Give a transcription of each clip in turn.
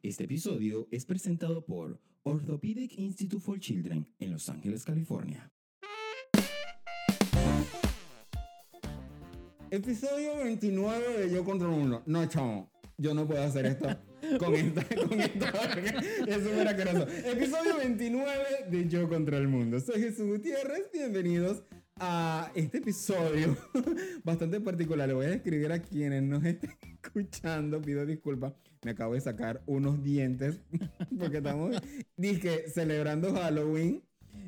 Este episodio es presentado por Orthopedic Institute for Children en Los Ángeles, California. Episodio 29 de Yo contra el Mundo. No, chamo, yo no puedo hacer esto con esta, con esta, asqueroso. Episodio 29 de Yo contra el Mundo. Soy Jesús Gutiérrez, bienvenidos a este episodio bastante particular. Le voy a describir a quienes nos estén escuchando, pido disculpas. Me acabo de sacar unos dientes porque estamos, dije, celebrando Halloween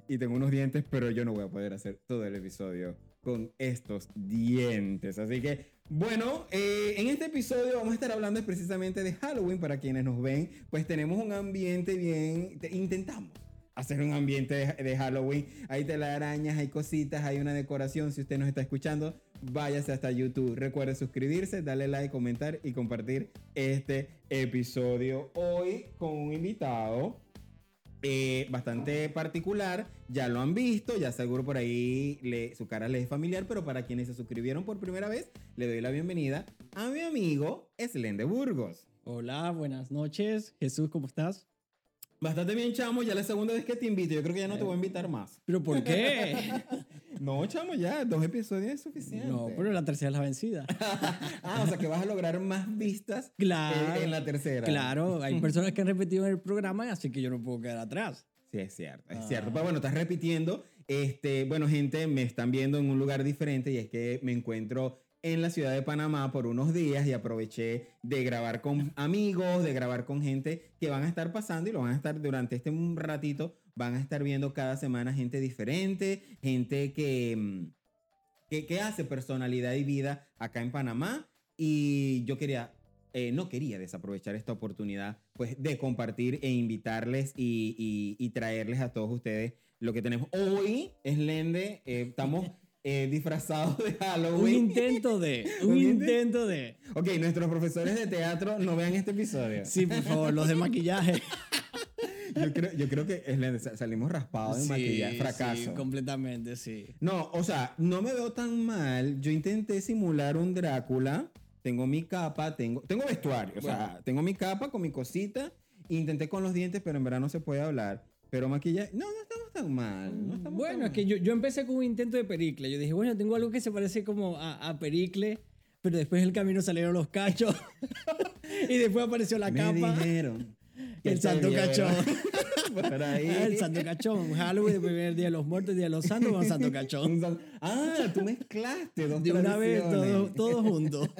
y tengo unos dientes, pero yo no voy a poder hacer todo el episodio con estos dientes. Así que, bueno, eh, en este episodio vamos a estar hablando precisamente de Halloween. Para quienes nos ven, pues tenemos un ambiente bien, te- intentamos hacer un ambiente de, de Halloween. Hay telarañas, hay cositas, hay una decoración. Si usted nos está escuchando, váyase hasta YouTube. Recuerde suscribirse, darle like, comentar y compartir este episodio. Hoy con un invitado eh, bastante particular. Ya lo han visto, ya seguro por ahí le- su cara les es familiar, pero para quienes se suscribieron por primera vez, le doy la bienvenida a mi amigo Slende Burgos. Hola, buenas noches. Jesús, ¿cómo estás? Bastante bien, chamo, ya la segunda vez que te invito, yo creo que ya no te voy a invitar más. ¿Pero por qué? No, chamo, ya, dos episodios es suficiente. no, pero la tercera es la vencida. Ah, o sea que vas a lograr más vistas Claro. en, en la tercera. Claro, hay personas que han repetido en el programa, así que yo no puedo quedar atrás. Sí, es cierto, es Ah. cierto. Pero bueno, estás repitiendo. Este, bueno, gente, me están viendo en un lugar diferente y es que me encuentro en la ciudad de Panamá por unos días y aproveché de grabar con amigos, de grabar con gente que van a estar pasando y lo van a estar durante este ratito, van a estar viendo cada semana gente diferente, gente que, mm, que, que hace personalidad y vida acá en Panamá. Y yo quería eh, no quería desaprovechar esta oportunidad pues de compartir e invitarles y, y- y traerles a todos ustedes lo que tenemos. Hoy es Lende, eh, estamos eh, disfrazados de Un Halloween. intento de, un ¿Un intento de. Ok, nuestros profesores de teatro no vean este episodio. Sí, por favor, los de maquillaje. Yo, creo, yo creo que salimos raspados de Sí, maquillaje, fracaso. sí, completamente, sí. No, o sea, no me veo tan mal. Yo intenté simular un Drácula. Tengo mi capa, tengo, tengo vestuario. O sea, tengo mi capa con mi cosita. Intenté con los dientes, pero en verdad no se puede hablar. Pero maquillaje. No, no estamos tan mal. No estamos Bueno, tan es que yo, yo empecé con un intento de Pericle. Yo dije, bueno, tengo algo que se parece como a, a Pericle, pero después del camino salieron los cachos y después apareció la. Me capa. dijeron. El santo te vieron cachón. Por ahí. El Santo Cachón. Halloween, el primer día de los muertos, día de los santos, con Santo Cachón. Un Ah, tú mezclaste dos De una vez, todos todo juntos.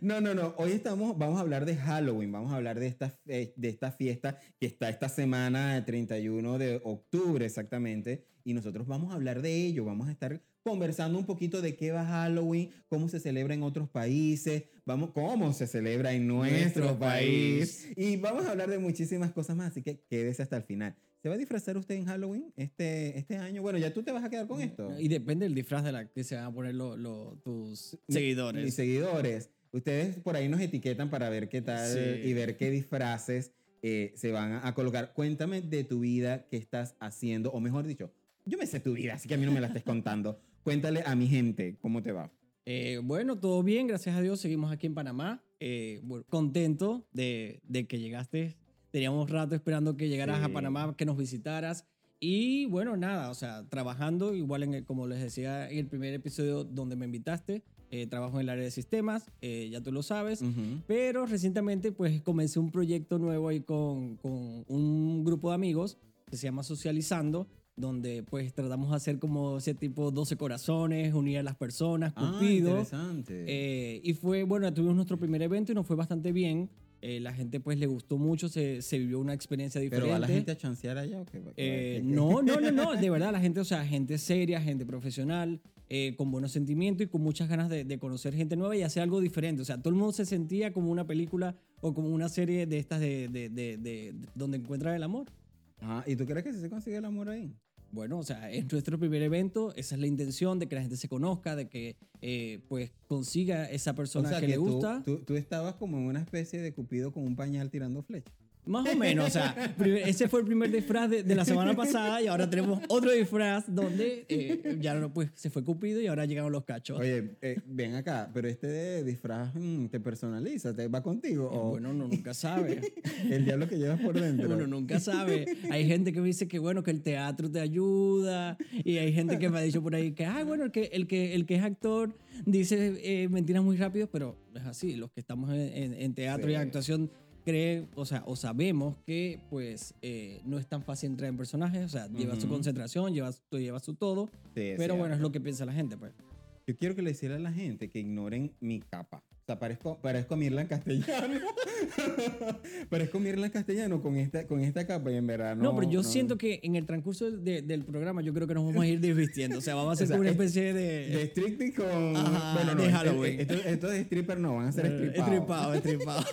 No, no, no. Hoy estamos, vamos a hablar de Halloween. Vamos a hablar de esta, de esta fiesta que está esta semana, el 31 de octubre exactamente. Y nosotros vamos a hablar de ello. Vamos a estar conversando un poquito de qué va Halloween, cómo se celebra en otros países, vamos, cómo se celebra en nuestro, Nuestro país. Y vamos a hablar de muchísimas cosas más. Así que quédese hasta el final. ¿Se va a disfrazar usted en Halloween este, este año? Bueno, ya tú te vas a quedar con esto. Y depende del disfraz de la que se van a poner lo- lo- tus seguidores. Mis seguidores. Ustedes por ahí nos etiquetan para ver qué tal Sí. y ver qué disfraces eh, se van a, a colocar. Cuéntame de tu vida, qué estás haciendo, o mejor dicho, yo me sé tu vida, así que a mí no me la estés contando. Cuéntale a mi gente cómo te va. Eh, bueno, todo bien, gracias a Dios. Seguimos aquí en Panamá. Eh, bueno, contento de, de que llegaste. Teníamos rato esperando que llegaras Sí. a Panamá, que nos visitaras. Y bueno, nada, o sea, trabajando, igual en el- como les decía en el primer episodio donde me invitaste, eh, trabajo en el área de sistemas, eh, ya tú lo sabes. Ujú. Pero recientemente pues comencé un proyecto nuevo ahí con, con un grupo de amigos que se llama Socializando, donde pues tratamos de hacer como ese tipo 12 corazones, unir a las personas, Ah, Cupido. interesante. Eh, y fue, bueno, tuvimos nuestro primer evento y nos fue bastante bien. Eh, la gente pues le gustó mucho, se, se vivió una experiencia diferente. ¿Pero va la gente a chancear allá o qué? Eh, ¿Qué- qué- no, no, no, no, de verdad, la gente, o sea, gente seria, gente profesional, eh, con buenos sentimientos y con muchas ganas de, de conocer gente nueva y hacer algo diferente. O sea, todo el mundo se sentía como una película o como una serie de estas de, de, de- de- de- donde encuentra el amor. Ajá, ¿Y tú crees que se consigue el amor ahí? Bueno, o sea, es nuestro primer evento, esa es la intención de que la gente se conozca, de que eh, pues consiga esa persona o sea, que, que, le tú- gusta. Tú, tú estabas como en una especie de cupido con un pañal tirando flechas. Más o menos, o sea, ese fue el primer disfraz de, de la semana pasada y ahora tenemos otro disfraz donde eh, ya no, pues se fue Cupido y ahora llegaron los cachos. Oye, eh, ven acá, pero este de disfraz mm, te personaliza, te va contigo. O Bueno, uno nunca sabe. el diablo que llevas por dentro. Uno nunca sabe. Hay gente que me dice que bueno, que el teatro te ayuda. Y hay gente que me ha dicho por ahí que, ay, bueno, el que, el que, el que es actor dice eh, mentiras muy rápido, pero es así. Los que estamos en, en- en teatro y Sí. actuación cree, o sea, o sabemos que pues eh, no es tan fácil entrar en personajes. O sea, lleva su concentración, lleva, su- lleva su todo. Sí, pero bueno, es lo que piensa la gente, pues. Yo quiero que le decir a la gente que ignoren mi capa. Sea, parezco, parezco Mirla en castellano. parezco Mirla en castellano con esta, con esta capa y en verdad no. No, pero yo no. siento que en el transcurso de- del programa yo creo que nos vamos a ir desvistiendo. O sea, vamos a hacer O sea, como una es- especie de... De strictly con. Ajá, bueno, no, de es- Halloween. Esto, esto de stripper no, van a ser Eh, stripados. Estripado, estripado.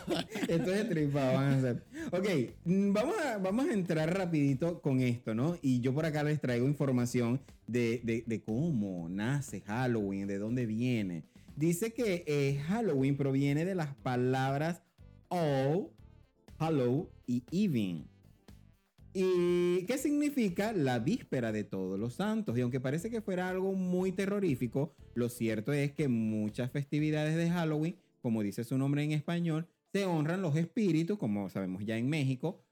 Esto es estripado, van a ser. Ok, mm, vamos a, vamos a entrar rapidito con esto, ¿no? Y yo por acá les traigo información de, de- de cómo nace Halloween, de dónde viene. Dice que eh, Halloween proviene de las palabras All, Hallow y Even. ¿Y qué significa la víspera de todos los santos? Y aunque parece que fuera algo muy terrorífico, lo cierto es que muchas festividades de Halloween, como dice su nombre en español, se honran los espíritus, como sabemos ya en México,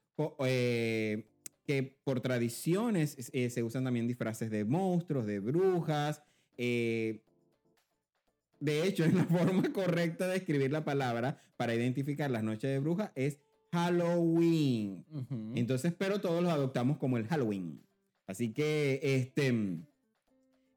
eh, que por tradiciones eh, se usan también disfraces de monstruos, de brujas. De hecho, la forma correcta de escribir la palabra para identificar las noches de brujas es Halloween. Ujú. Entonces, pero todos los adoptamos como el Halloween. Así que, este,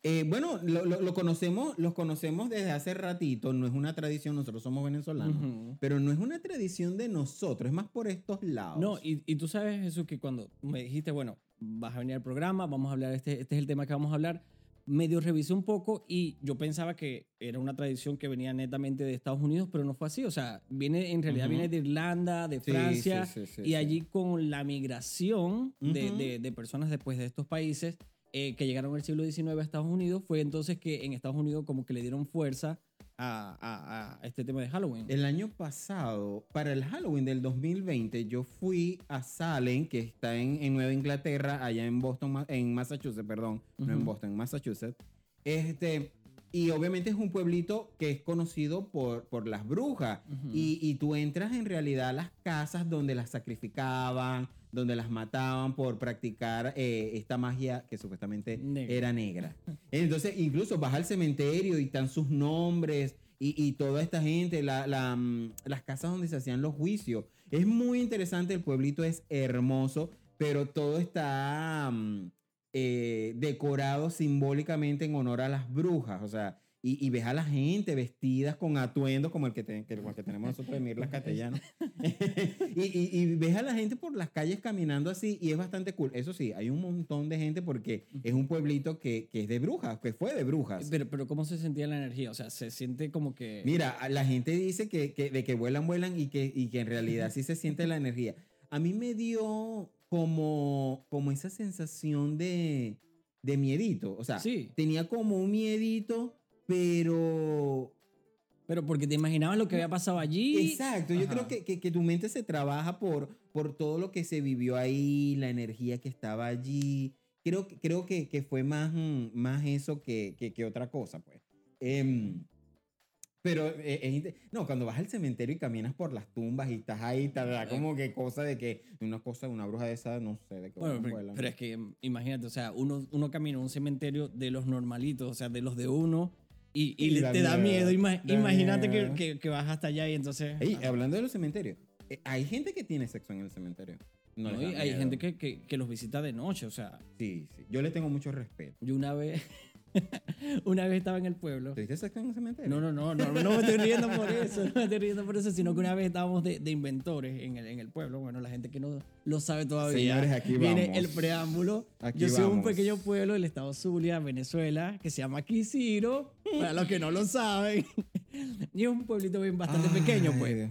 eh, bueno, lo, lo- lo conocemos, los conocemos desde hace ratito. No es una tradición, nosotros somos venezolanos, pero no es una tradición de nosotros, es más por estos lados. No, y, y tú sabes, Jesús, que cuando me dijiste, bueno, vas a venir al programa, vamos a hablar, este, este es el tema que vamos a hablar, medio revisé un poco y yo pensaba que era una tradición que venía netamente de Estados Unidos, pero no fue así. O sea, viene, en realidad viene de Irlanda, de Sí, Francia, sí, sí, sí, y allí con la migración de, Ujú. de- de personas después de estos países eh, que llegaron en el siglo XIX a Estados Unidos, fue entonces que en Estados Unidos como que le dieron fuerza a, a- a este tema de Halloween. El año pasado, para el Halloween del 2020, yo fui a Salem, que está en, en Nueva Inglaterra, allá en Boston, en Massachusetts, perdón, no en. Boston, en Massachusetts. Este, y obviamente es un pueblito que es conocido por, por las brujas. Ujú. y, y tú entras en realidad a las casas donde las sacrificaban, donde las mataban por practicar eh, esta magia que supuestamente Negra. era negra. Entonces, incluso vas al cementerio y están sus nombres y, y toda esta gente, la- la, mm, las casas donde se hacían los juicios. Es muy interesante, el pueblito es hermoso, pero todo está mm, eh, decorado simbólicamente en honor a las brujas. O sea, y, y ves a la gente vestidas con atuendos como el que, te- que- el que tenemos nosotros de Mirlas Castellanos. y, y- y ves a la gente por las calles caminando así y es bastante cool. Eso sí, hay un montón de gente porque es un pueblito que, que es de brujas, que fue de brujas. Pero, pero ¿cómo se sentía la energía? O sea, se siente como que... Mira, la gente dice que, que- de que vuelan, vuelan y que, y que en realidad sí se siente la energía. A mí me dio como, como esa sensación de, de miedito. O sea, Sí. tenía como un miedito, pero... Pero porque te imaginabas lo que había pasado allí. Exacto, yo Ajá. creo que, que- que tu mente se trabaja por, por todo lo que se vivió ahí, la energía que estaba allí. Creo, que- creo que, que fue más, mm, más eso que, que, otra cosa, pues. Em, pero, eh, inte- no, cuando vas al cementerio y caminas por las tumbas y estás ahí, te da como que cosa de que una cosa, una bruja de esa, no sé, de que Bueno, pero, pero es que mm, imagínate, o sea, uno, uno camina a un cementerio de los normalitos, o sea, de los de uno, y, y Y le- da te da miedo, da imagínate que, miedo. que, que vas hasta allá y entonces... Ey, hablando de los cementerios, eh, hay gente que tiene sexo en el cementerio. No No, hay miedo. gente que, que, que los visita de noche, o sea, Sí, sí. Yo le tengo mucho respeto. yo una vez, una vez estaba en el pueblo. ¿Tuviste sexo en el cementerio? No, no, no, no, no me estoy riendo por eso, no me estoy riendo por eso, sino que una vez estábamos de, de inventores en el, en el pueblo. Bueno, la gente que no lo sabe todavía. Señores, aquí Viene vamos. el preámbulo. Aquí Yo soy de un vamos. pequeño pueblo del estado Zulia, Venezuela, que se llama Quisiro, para los que no lo saben. Y es un pueblito bien bastante pequeño, pues.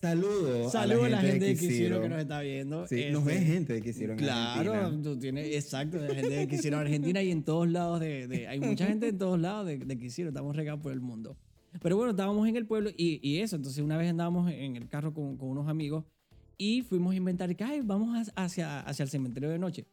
Saludos Saludos a la gente de Quisiro. Que nos está viendo. Sí, nos Este, ve gente de Quisiro en Claro, Argentina. tú tienes, exacto, de la gente de Quisiro en Argentina y en todos lados de, de- hay mucha gente en todos lados de, de Quisiro, estamos regados por el mundo. Pero bueno, estábamos en el pueblo y, y eso, entonces una vez andábamos en el carro con, con unos amigos Y fuimos a inventar que, ay, vamos hacia, hacia el cementerio de noche.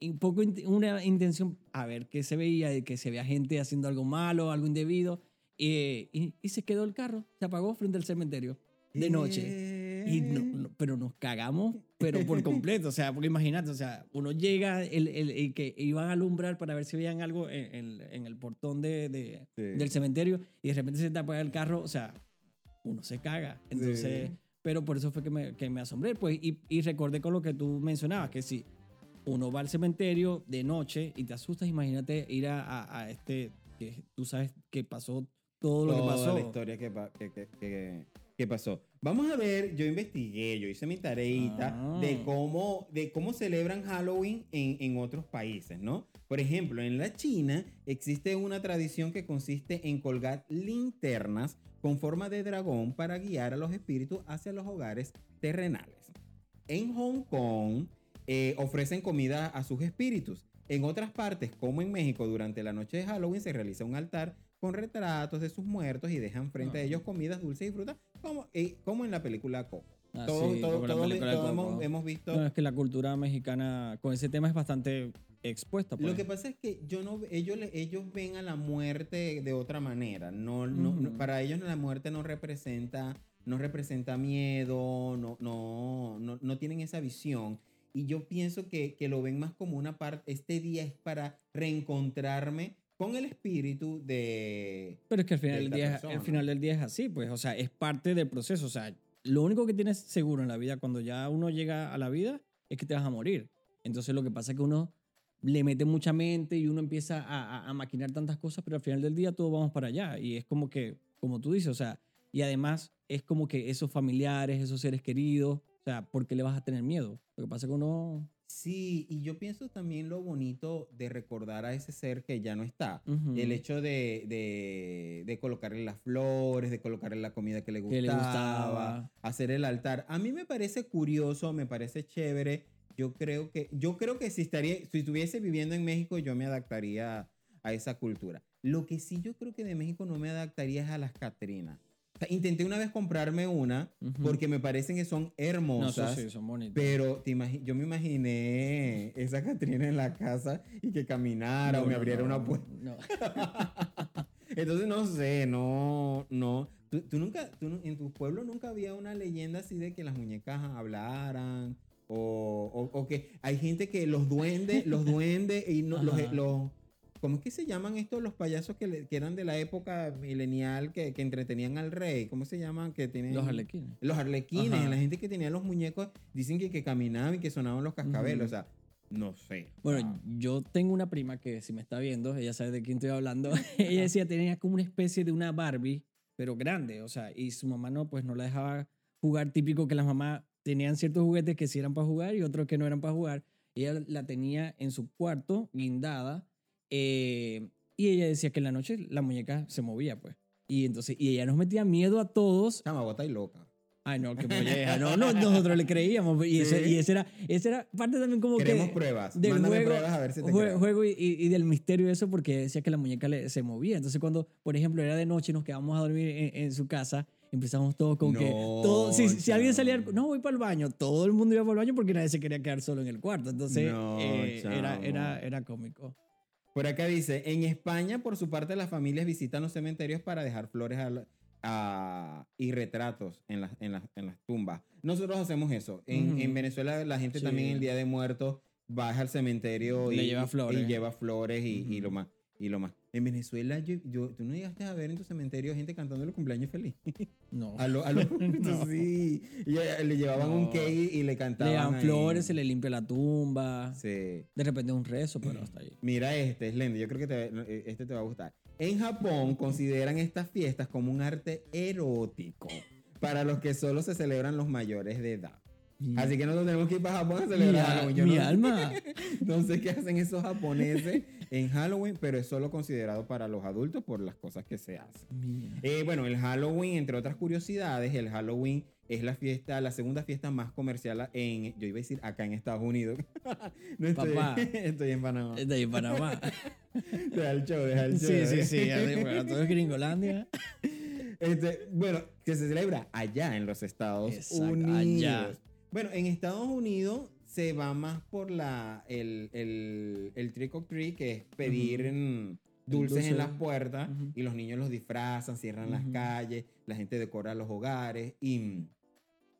Un poco una intención, a ver qué se veía, de que se veía gente haciendo algo malo, algo indebido. eh, y, y se quedó el carro, se apagó frente al cementerio de noche. Y no- no- pero nos cagamos, pero por completo. O sea, porque imagínate, o sea, uno llega, el, el- el que iban a alumbrar para ver si veían algo en, en- en el portón de, de- Sí. del cementerio y de repente se te apaga el carro, o sea, uno se caga. Entonces, Sí. pero por eso fue que me, que me asombré, pues, y, y recordé con lo que tú mencionabas, que si uno va al cementerio de noche y te asustas, imagínate ir a, a- a este, que tú sabes que pasó todo lo que Toda pasó. la historia que, pa- que, que- que- que pasó. Vamos a ver, yo investigué, yo hice mi tareita Ah. de, cómo, de cómo celebran Halloween en, en otros países, ¿no? Por ejemplo, en la China existe una tradición que consiste en colgar linternas con forma de dragón para guiar a los espíritus hacia los hogares terrenales. En Hong Kong eh, ofrecen comida a sus espíritus. En otras partes, como en México, durante la noche de Halloween se realiza un altar con retratos de sus muertos y dejan frente a Ah. ellos comidas dulces y frutas, como, eh, como en la película Coco. Ah, Todo- sí, todo- como la todo- película de todo Coco. hemos, hemos visto. No, es que la cultura mexicana con ese tema es bastante expuesta. Pues. Lo que pasa es que yo no, ellos, ellos ven a la muerte de otra manera. No, no- no- Ujú. para ellos la muerte no representa, no representa miedo, no, no, no, no tienen esa visión. Y yo pienso que, que lo ven más como una parte, este día es para reencontrarme con el espíritu de... Pero es que al final, de del día, persona. al final del día es así, pues, o sea, es parte del proceso. O sea, lo único que tienes seguro en la vida cuando ya uno llega a la vida es que te vas a morir. Entonces lo que pasa es que uno le mete mucha mente y uno empieza a, a- a maquinar tantas cosas, pero al final del día todos vamos para allá. Y es como que, como tú dices, o sea, y además es como que esos familiares, esos seres queridos, o sea, ¿por qué le vas a tener miedo? Lo que pasa es que uno... Sí, y yo pienso también lo bonito de recordar a ese ser que ya no está. Ujú. El hecho de, de, de colocarle las flores, de colocarle la comida que le Que gustaba, le gustaba. hacer el altar. A mí me parece curioso, me parece chévere. Yo creo que, yo creo que si, estaría, si estuviese viviendo en México, yo me adaptaría a esa cultura. Lo que sí yo creo que de México no me adaptaría es a las Catrinas. Intenté una vez comprarme una porque me parecen que son No, hermosas. eso sí, son bonitos. Pero te yo me imaginé esa Catrina en la casa y que caminara o No, me no, abriera no, una puerta. no. Entonces no sé, no, no. ¿Tú, tú nunca, tú en tu pueblo nunca había una leyenda así de que las muñecas hablaran? O, o- o que hay gente que los duendes, los duendes y no, los, los, ¿cómo es que se llaman estos los payasos que, le- que eran de la época milenial que, que entretenían al rey? ¿Cómo se llaman? Que tienen Los arlequines. los arlequines, Ajá. la gente que tenía los muñecos, dicen que, que caminaban y que sonaban los cascabeles. Ujú. O sea, no sé. Bueno, Ah, yo tengo una prima que si me está viendo, ella sabe de quién estoy hablando. ella decía tenía como una especie de una Barbie, pero grande, o sea, y su mamá no, pues no la dejaba jugar típico que las mamás tenían ciertos juguetes que sí eran para jugar y otros que no eran para jugar. Ella la tenía en su cuarto, guindada, eh, y ella decía que en la noche la muñeca se movía, pues. Y entonces, y ella nos metía miedo a todos Chama, estáis loca. Ay, no, qué molleja. No, no, nosotros le creíamos. Y, ese, Sí. y ese, era, ese era parte también como Queremos que... pruebas. Del Mándame juego, pruebas a ver si te jue- creo. juego y, y- y del misterio de eso porque decía que la muñeca le- se movía. Entonces cuando, por ejemplo, era de noche y nos quedábamos a dormir en, en su casa, empezamos todos con que... No, Todo, si, si alguien salía... No, voy para el baño. Todo el mundo iba para el baño porque nadie se quería quedar solo en el cuarto. Entonces No, eh, era, era, era cómico. Por acá dice, en España, por su parte, las familias visitan los cementerios para dejar flores a la- a- y retratos en las, en, las, en las tumbas. Nosotros hacemos eso. En, Venezuela la gente Sí. también el Día de Muertos baja al cementerio y Le lleva flores. y lleva flores y, y lo más. Y lo más. En Venezuela, yo, yo- tú no llegaste a ver en tu cementerio gente cantando el cumpleaños feliz. No. A lo, a lo- No. sí. Eh, le llevaban un cake y le cantaban. Le dan ahí. flores, se le limpia la tumba. Sí. De repente un rezo, pero hasta ahí. Mira este, es lindo. Yo creo que te- este te va a gustar. En Japón consideran estas fiestas como un arte erótico para los que solo se celebran los mayores de edad. Así que nosotros tenemos que ir para Japón a Mi, celebrar a- Halloween. Yo mi no, alma. no sé qué hacen esos japoneses en Halloween, pero es solo considerado para los adultos por las cosas que se hacen. Eh, bueno, el Halloween, entre otras curiosidades, el Halloween es la fiesta, la segunda fiesta más comercial en, yo iba a decir acá en Estados Unidos. no estoy, Papá. estoy en Panamá. Es de ahí Panamá. Deja el show, deja el show. sí, sí, sí. bueno, todo es Gringolandia. Este, bueno, que se celebra allá en los Estados Exacto, Unidos. allá. Bueno, en Estados Unidos se va más por la el, el, el trick or treat, que es pedir Ujú. en dulces dulce. en las puertas Ujú. y los niños los disfrazan, cierran las Ujú. calles, la gente decora los hogares y,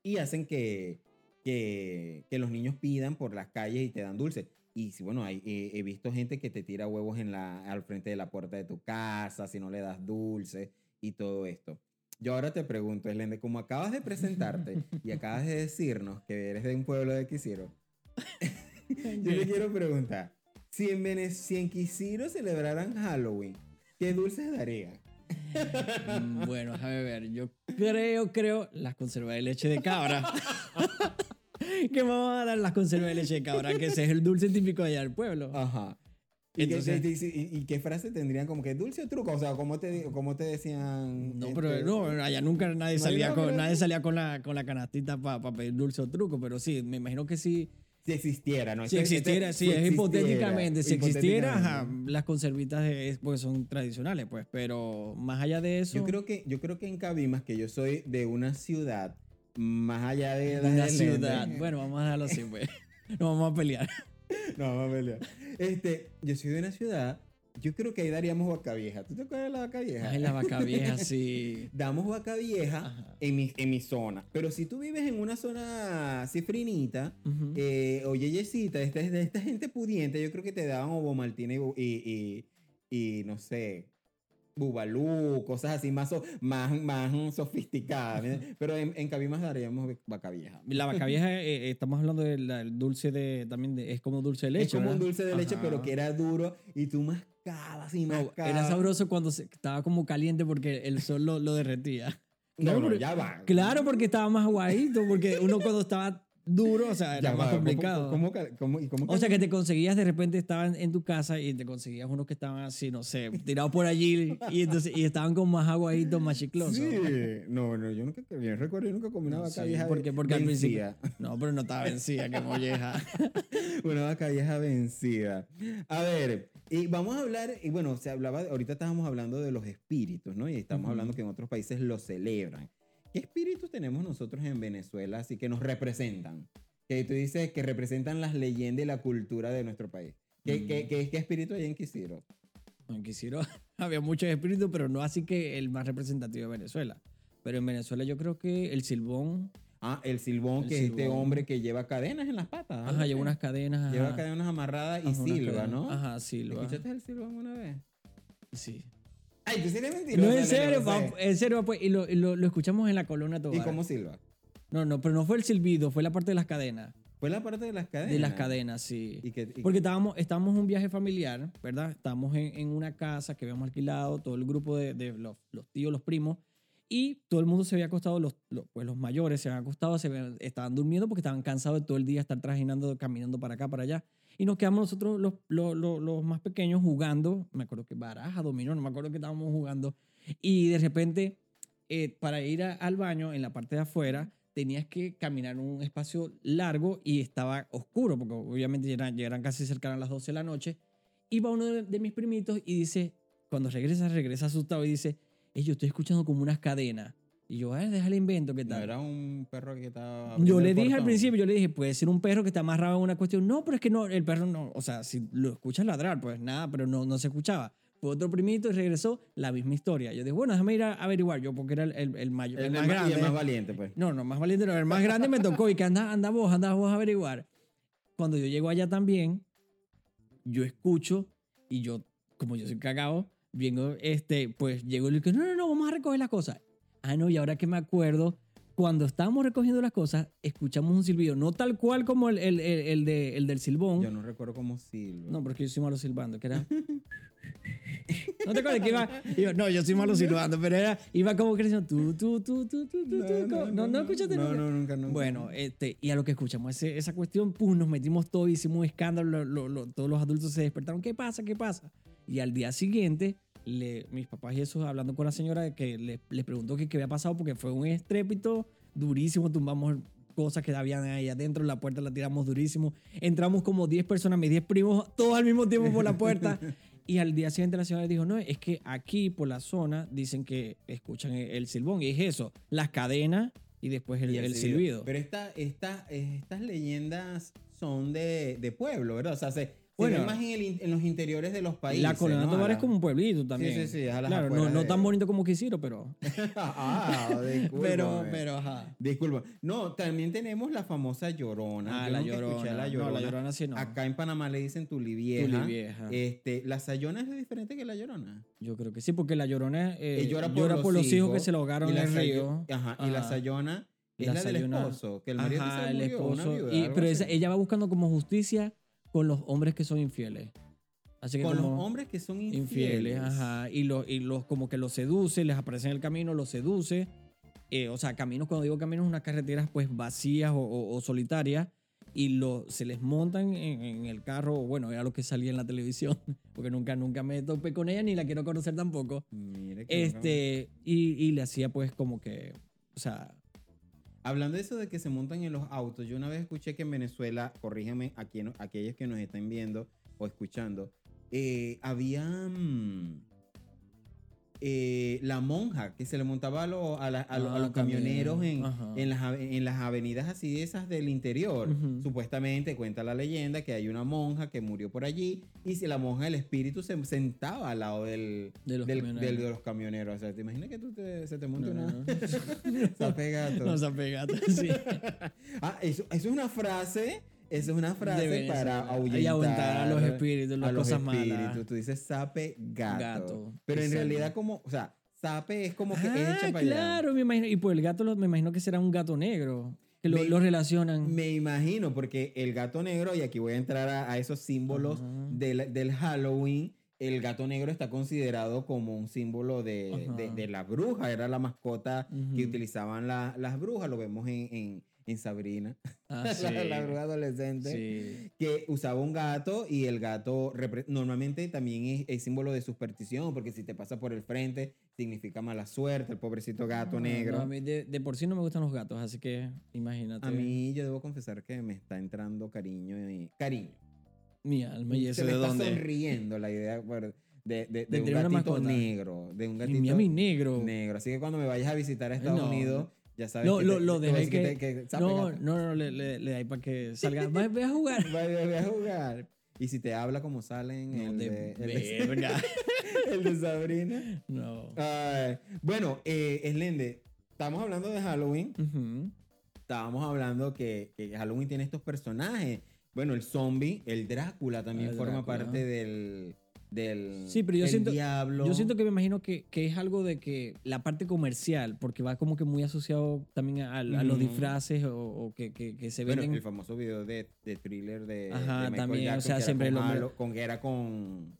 y hacen que, que, que los niños pidan por las calles y te dan dulces. Y bueno, hay, he, he visto gente que te tira huevos en la, al frente de la puerta de tu casa si no le das dulce y todo esto. Yo ahora te pregunto, Elende, como acabas de presentarte y acabas de decirnos que eres de un pueblo de Quisiro, yo te quiero preguntar, si en, Vene- si en Quisiro celebraran Halloween, ¿qué dulces darían? Mm, Bueno, déjame ver. Yo creo, creo, las conservas de leche de cabra. que van a dar las conservas de leche de cabra, que ese es el dulce típico de allá del pueblo. Ajá. ¿Y, qué- Entonces- y- y- y qué frase tendrían como que dulce o truco? O sea, ¿cómo te, cómo te decían? No, este, pero no, allá nunca nadie No, salía, no, con, nadie salía con la, con la canastita para pedir dulce o truco, pero sí, me imagino que sí. Si existiera, ¿no? Si existiera, sí, es existiera, hipotéticamente. Si existiera, ajá, hipotéticamente. las conservitas es- pues son tradicionales, pues, pero más allá de eso. Yo creo que, yo creo que en Cabimas, que yo soy de una ciudad, más allá de las de ciudad. Lende- Bueno, vamos a dejarlo así, pues. No vamos a pelear. No, vamos a pelear. Este, yo soy de una ciudad, yo creo que ahí daríamos vaca vieja. ¿Tú te acuerdas de la vaca vieja? Ay, la vaca vieja, sí. Damos vaca vieja en mi, en mi zona. Pero si tú vives en una zona cifrinita, Ujú. eh, o yeyecita, esta, esta gente pudiente, yo creo que te daban ovo martina y, y, y, y, no sé, bubalú, cosas así más, so- más, más sofisticadas. Pero en, en Cabimas daríamos vaca vieja. La vaca vieja, eh, eh, estamos hablando del dulce de, también de, es como dulce de leche. es como un dulce de leche, pero que era duro y tú mascabas y No, mascabas. era sabroso cuando se- estaba como caliente porque el sol lo, lo derretía. No, Claro, no, ya va. Claro, porque estaba más aguadito, porque uno cuando estaba duro, o sea, Ya era más va, ¿cómo- complicado. ¿Cómo, cómo, cómo- y cómo o sea, que te conseguías de repente, estaban en tu casa y te conseguías unos que estaban así, no sé, tirados por allí y, entonces, y estaban con más aguaditos, más chiclosos. Sí, no, no, yo nunca, yo recuerdo, yo nunca comí una No, vaca sí, vieja porque, porque vencida. No, pero no estaba vencida, que molleja. Una vaca vieja vencida. A ver, y vamos a hablar, y bueno, se hablaba, ahorita estábamos hablando de los espíritus, ¿no? Y estamos hablando que en otros países lo celebran. ¿Qué espíritus tenemos nosotros en Venezuela así que nos representan? Que tú dices que representan las leyendas y la cultura de nuestro país. ¿Qué, Mm. qué, qué, qué espíritu hay en Quisiro? En Quisiro había muchos espíritus, pero no así que el más representativo de Venezuela. Pero en Venezuela yo creo que el silbón, Ah, el silbón, El que es este silbón. hombre que lleva cadenas en las patas. ajá, lleva unas cadenas. Lleva cadenas amarradas y Ajá, silba. ¿no? Ajá, silba. ¿Escuchaste el silbón una vez? Sí. Ay, tú sí eres mentiroso. No, en serio, en serio, pues, y lo, y lo, lo escuchamos en la columna Tobar. ¿Y cómo silba? No, no, pero no fue el silbido, fue la parte de las cadenas. Fue la parte de las cadenas. De las cadenas, sí. ¿Y que, y- Porque estábamos, estábamos en un viaje familiar, ¿verdad? Estábamos en, en una casa que habíamos alquilado, todo el grupo de, de los, los tíos, los primos, y todo el mundo se había acostado, los, los- pues los mayores se habían acostado, se habían- estaban durmiendo porque estaban cansados de todo el día estar trajinando, caminando para acá, para allá. Y nos quedamos nosotros, los, los, los, más pequeños, jugando, me acuerdo que baraja, dominó, no me acuerdo que estábamos jugando. Y de repente, eh, para ir al baño, en la parte de afuera, tenías que caminar un espacio largo y estaba oscuro, porque obviamente ya eran casi cercanas a las 12 de la noche. Iba uno de, mis primitos y dice, cuando regresa, regresa asustado y dice, "Eh, yo estoy escuchando como unas cadenas. Y yo, a ver, déjale invento, ¿qué No tal? era un perro que estaba. Yo le el dije al principio, yo le dije, puede ser un perro que está amarrado en una cuestión. No, pero es que no, el perro no, o sea, si lo escuchas ladrar, pues nada, pero no, no se escuchaba. Fue otro primito y regresó, la misma historia. Yo dije, bueno, déjame ir a averiguar, yo porque era el, el, el mayor, El, el el más más, y grande. el más valiente, pues. No, no, más valiente, no, el más grande me tocó y que anda, anda vos, anda vos a averiguar. Cuando yo llego allá también, yo escucho y yo, como yo soy cagado, vengo, este, pues llego y le digo, no, no, no, vamos a recoger las cosas. Ah, no, y ahora que me acuerdo, cuando estábamos recogiendo las cosas, escuchamos un silbido, no tal cual como el, el, el, el de, el del silbón. Yo no recuerdo cómo silba. No, porque yo soy malo silbando, que era... ¿No te acuerdas que iba? iba- no, yo soy malo silbando, pero era, iba como creciendo, tú, tú, tú, tú, tú, tú, tú, como- no, no, escuchaste No, nunca? no, nunca, nunca. Bueno, este, y a lo que escuchamos ese- esa cuestión, pum, nos metimos todos, hicimos un escándalo, lo- lo- lo- todos los adultos se despertaron, ¿qué pasa? ¿Qué pasa? Y al día siguiente, le, mis papás y eso, hablando con la señora, que le, les preguntó qué había pasado porque fue un estrépito durísimo, tumbamos cosas que habían ahí adentro, la puerta la tiramos durísimo, entramos como 10 personas, mis 10 primos, todos al mismo tiempo por la puerta. Y al día siguiente la señora le dijo, no, es que aquí por la zona dicen que escuchan el, el silbón. Y es eso, las cadenas y después el, Y el silbido. Pero esta, esta, estas leyendas son de, de pueblo, ¿verdad? O sea, se, se Bueno. más en, el en los interiores de los países. la Colina ¿no? Tobar A es como un pueblito también. sí, sí, a las claro, no, no tan bonito como quisiera, pero. ah, disculpa. pero, pero, ajá. Disculpa. No, también tenemos la famosa Llorona. Ah, la a llorona. la No, Llorona. la llorona sí no. Acá en Panamá le dicen tulivieja. Tulivieja. Este, ¿La Sayona es diferente que la Llorona? Yo creo que sí, porque la llorona eh, Eh, llora llora, por, los, hijos que se lo ahogaron en el río. Ajá, y la Ajá. Sayona es La la, del esposo, que el marido Ajá, se el murió, esposo. viuda, y- algo pero esa- ella va buscando como justicia con los hombres que son infieles. Así que Con los hombres que son infieles. infieles, ajá. Y, los y los como que los seduce, les aparece en el camino, los seduce. Eh, o sea, caminos, cuando digo caminos, unas carreteras pues vacías o, o- o solitarias. Y lo, se les montan en, en el carro, bueno, era lo que salía en la televisión, porque nunca, nunca me topé con ella ni la quiero conocer tampoco. Mire que Este, y, y le hacía pues como que, o sea, Hablando de eso de que se montan en los autos, yo una vez escuché que en Venezuela, corrígeme a aquellos que nos están viendo o escuchando, eh, había mm, eh, la monja que se le montaba a, los- a la- a Ah, los camioneros en, en las, en las avenidas así de esas del interior. Supuestamente cuenta la leyenda que hay una monja que murió por allí y si la monja, el espíritu, se sentaba al lado del, De los del- camioneros. del- de los camioneros. O sea, ¿te imaginas que tú te- se te monte No, una... no. No se apega, sí. Ah, eso, eso es una frase, eso es una frase para ahuyentar, Y ahuyentar a los espíritus, las a los cosas malas. espíritus. Tú dices sape gato. Gato, Pero en realidad como, o sea, sape es como que es Ah, allá. claro, me imagino. Y por el gato, lo- me imagino que será un gato negro. Que lo, Me- lo relacionan. Me imagino, porque el gato negro, y aquí voy a entrar a, a esos símbolos del, del Halloween, el gato negro está considerado como un símbolo de, de- de la bruja, era la mascota que utilizaban la- las brujas, lo vemos en, en, en Sabrina, Ah, sí. la, la bruja adolescente. Sí. que usaba un gato y el gato normalmente también es, es símbolo de superstición porque si te pasa por el frente significa mala suerte, el pobrecito gato Ah, negro. no, a mí de, de por sí no me gustan los gatos, así que imagínate. A mí yo debo confesar que me está entrando cariño y cariño. Mi alma, ¿y Se eso me de está dónde? sonriendo la idea de, de, de De un gatito negro, de un gatito negro. negro. Así que cuando me vayas a visitar a Estados No. Unidos, ya sabes No, que lo, te- lo dejé que. te- no, gato. no, no, le, le, le para que salga. Ve, ve a jugar. Vaya, voy a jugar. Y si te habla como salen No, el, de el, de, verga. el de Sabrina. No. Bueno, eh, Slende, estamos hablando de Halloween. Ujú. Estábamos hablando que, que Halloween tiene estos personajes. Bueno, el zombie, el Drácula también El forma Drácula. parte del, del Sí, pero yo el siento- diablo. Yo siento que me imagino que, que es algo de que la parte comercial, porque va como que muy asociado también a, a los disfraces o, o que, que, que se bueno, venden. el famoso video de, de thriller de, Ajá, de Michael también, o sea, que siempre con, lo- con que era con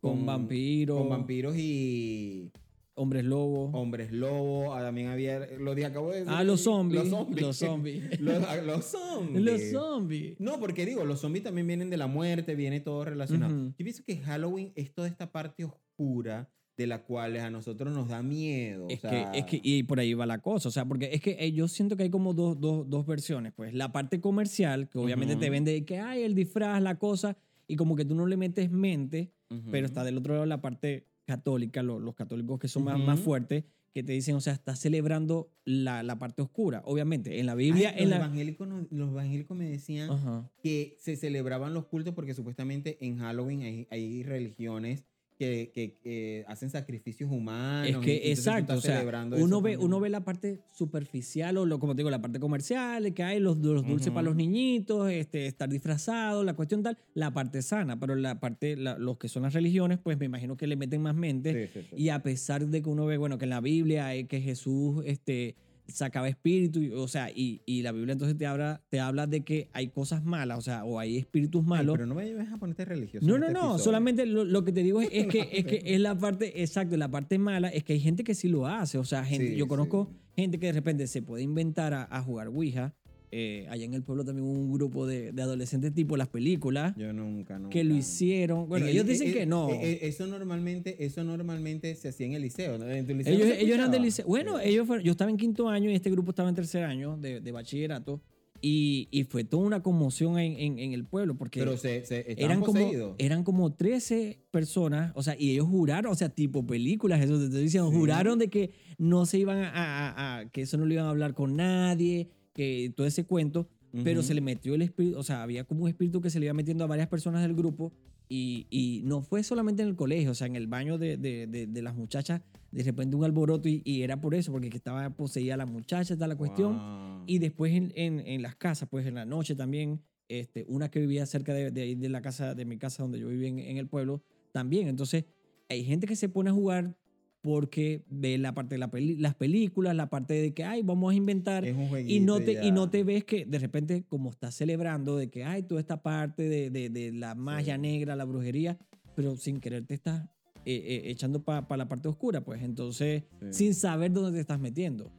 con vampiros, con vampiros y hombres lobos. hombres lobo. Ah, También había lo de acabo de decir. Ah, los zombies. Los zombies. Los zombies. los, ah, los zombies. Los zombies. No, porque digo, los zombies también vienen de la muerte, viene todo relacionado. Ujú. Yo pienso que Halloween es toda esta parte oscura de la cual a nosotros nos da miedo. Es o sea, que, es que, y por ahí va la cosa, o sea, porque es que eh, yo siento que hay como dos, dos, dos versiones, pues la parte comercial, que obviamente te Ujú. vende que hay el disfraz, la cosa, y como que tú no le metes mente, pero está del otro lado la parte católica, lo- los católicos que son más, más fuertes, que te dicen, o sea, estás celebrando la, la parte oscura. Obviamente, en la Ay, Biblia, los, en la... evangélicos, los evangélicos me decían Ajá. que se celebraban los cultos porque supuestamente en Halloween hay, hay religiones que, que- que hacen sacrificios humanos. Es que, exacto, o sea, uno ve, uno ve la parte superficial o, lo, como te digo, la parte comercial, que hay los, los dulces para los niñitos, este, estar disfrazado, la cuestión tal, la parte sana, pero la parte, la- los que son las religiones, pues me imagino que le meten más mente. Sí, sí, sí. Y a pesar de que uno ve, bueno, que en la Biblia hay que Jesús este, sacaba espíritu, y- o sea, y, y la Biblia entonces te habla, te habla de que hay cosas malas, o sea, o hay espíritus Ay, malos. pero no me lleves a ponerte religioso. No, no, este no, episodio. solamente lo, lo que te digo es, es que, es que es la parte, exacto, la parte mala es que hay gente que sí lo hace, o sea, gente, Sí, yo conozco sí. gente que de repente se puede inventar a, a jugar Ouija, eh, allá en el pueblo también hubo un grupo de, de adolescentes tipo las películas Yo nunca, nunca. que lo hicieron, bueno, En ellos el- dicen eh, que no. eh, eso normalmente, eso normalmente se hacía en el liceo. ¿no? ¿En tu liceo ellos, no se ellos eran del liceo. Bueno, Sí. ellos fueron, yo estaba en quinto año y este grupo estaba en tercer año de, de bachillerato Y, y fue toda una conmoción en, en- en el pueblo porque Pero se, se eran como, eran como 13 personas, o sea, y ellos juraron, o sea, tipo películas, eso te estoy diciendo, Sí. juraron de que no se iban a, a- a- que eso no lo iban a hablar con nadie, que todo ese cuento, pero se le metió el espíritu, o sea, había como un espíritu que se le iba metiendo a varias personas del grupo y, y no fue solamente en el colegio, o sea, en el baño de, de- de- de las muchachas, de repente un alboroto y, y era por eso, porque que estaba poseída la muchacha, está la cuestión. Wow. Y después en, en, en las casas, pues en la noche también, este, una que vivía cerca de, de, la casa, de mi casa donde yo vivía en, en el pueblo, también. Entonces, hay gente que se pone a jugar porque ve la parte de la peli- las películas, la parte de que, ay, vamos a inventar. Es un Y no, jueguito te, y no te ves que de repente, como estás celebrando de que hay toda esta parte de, de, de la magia Sí. negra, la brujería, pero sin querer te estás eh, eh, echando para la parte oscura, pues entonces, Sí. sin saber dónde te estás metiendo.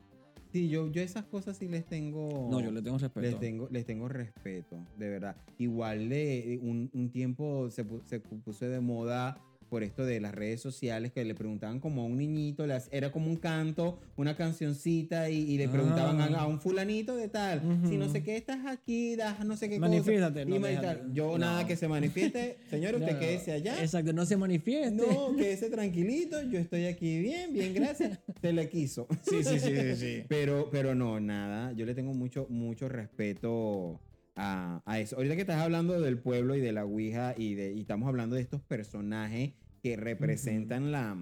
Sí, yo, yo esas cosas sí les tengo. No, yo le tengo respeto. Les tengo, les tengo respeto, de verdad. Igual de un, un tiempo se, se pu- puso de moda por esto de las redes sociales que le preguntaban como a un niñito, hac- era como un canto, una cancioncita y, y le preguntaban Ah. a, a un fulanito de tal, si no sé qué estás aquí, das no sé qué cosa. Manifiéstate, no, Y. Yo No. nada que se manifieste, señor, usted No, quédese allá. Exacto, no se manifieste. No, quédese tranquilito, yo estoy aquí bien, bien, gracias. Se le quiso. Sí, sí, sí, sí, sí. Pero, pero no, nada. Yo le tengo mucho, mucho respeto a, a eso. Ahorita que estás hablando del pueblo y de la Ouija y, de, y estamos hablando de estos personajes que representan la,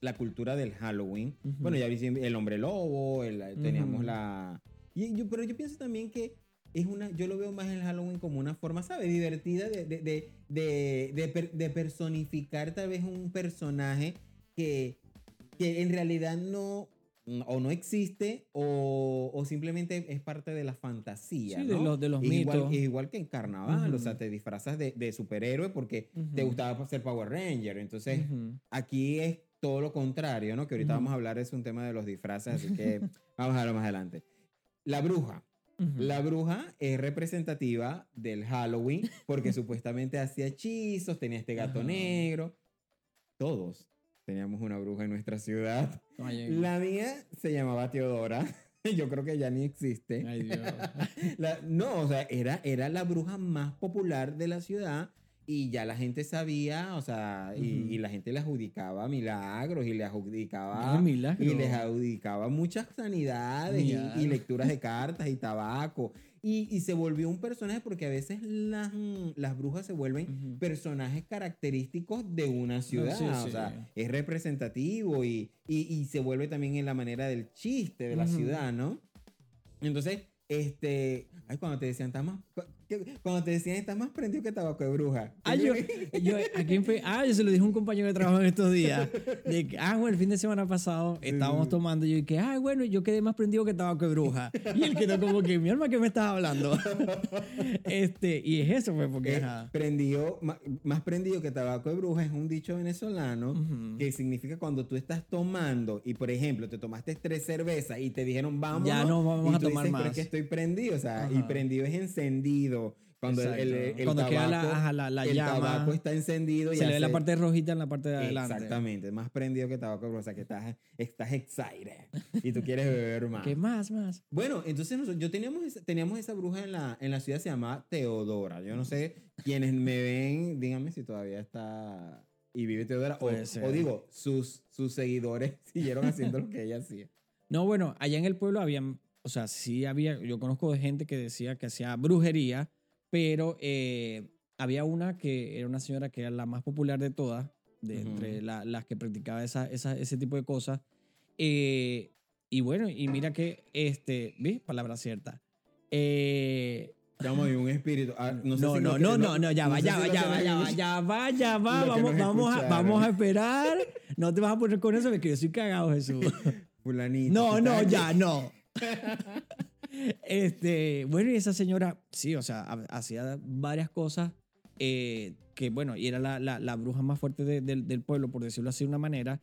la cultura del Halloween. Bueno, ya viste el hombre lobo, el- teníamos la... Y yo, pero yo pienso también que es una, yo lo veo más el Halloween como una forma, ¿sabes? Divertida de, de, de, de, de per- de personificar tal vez un personaje que, que en realidad no o no existe o, o simplemente es parte de la fantasía. Sí, de ¿no? los- de los es Igual, mitos. es igual que en carnaval, o sea, te disfrazas de, de superhéroe porque te gustaba ser Power Ranger. Entonces, aquí es todo lo contrario, ¿no? Que ahorita vamos a hablar, es un tema de los disfraces, así que vamos a hablar más adelante. La bruja. La bruja es representativa del Halloween porque supuestamente hacía hechizos, tenía este gato negro. Todos teníamos una bruja en nuestra ciudad. La mía se llamaba Teodora. Yo creo que ya ni existe. ay, Dios. La- no, o sea, era, era la bruja más popular de la ciudad y ya la gente sabía, o sea, y, la gente le adjudicaba milagros y le adjudicaba... Y les adjudicaba muchas sanidades y, y lecturas de cartas y tabaco. Y, y se volvió un personaje porque a veces las, mm, las brujas se vuelven personajes característicos de una ciudad. sí, O sea, es representativo y, y, y se vuelve también en la manera del chiste de la ciudad, ¿no? Entonces, este. Ay, cuando te decían, más. Cuando te decían, estás más prendido que tabaco de bruja. Ah, yo, yo, ¿a quién fue? Ah, yo se lo dije a un compañero de trabajo en estos días. De que, ah, bueno, el fin de semana pasado estábamos tomando y yo dije, ah, bueno, yo quedé más prendido que tabaco de bruja. Y él quedó como que, mi alma, ¿qué me estás hablando? este, y es eso, pues, porque, prendido, más prendido que tabaco de bruja es un dicho venezolano que significa cuando tú estás tomando y, por ejemplo, te tomaste tres cervezas y te dijeron, vamos. Ya no vamos a tomar Pero es más. que estoy prendido, o sea, y prendido es encendido. Cuando el, el- Exacto. el Cuando queda la- tabaco, ajá, la- la el llama, tabaco está encendido y Se le ve la hace- parte rojita en la parte de adelante. Exactamente, más prendido que tabaco o sea, que estás, estás excited y tú quieres beber más. ¿Qué más, más? Bueno, entonces nosotros, yo teníamos esa, teníamos esa bruja en la, en la ciudad, se llamaba Teodora. Yo no sé, quienes me ven, díganme si todavía está y vive Teodora. O, o digo, sus, sus seguidores siguieron haciendo lo que ella hacía. No, bueno, allá en el pueblo habían, o sea, sí había, yo conozco de gente que decía que hacía brujería, pero eh, había una que era una señora que era la más popular de todas, de Ujú. entre la- las que practicaba esa, esa- ese tipo de cosas. Eh, y bueno, y mira que, este, ¿ves? Palabra cierta. Eh, Estamos en un espíritu. ah, no, sé no, si no, no, que- no, no, ya va, ya va, ya que va, ya va, ya va, ya va. Que Vamos, vamos, a, vamos a esperar. No te vas a poner con eso porque yo soy cagado, Jesús. Fulanito. No, no, ya, no. Este, bueno, y esa señora, sí, o sea, ha- hacía varias cosas eh, que, bueno, y era la, la- la bruja más fuerte de- del- del pueblo, por decirlo así de una manera.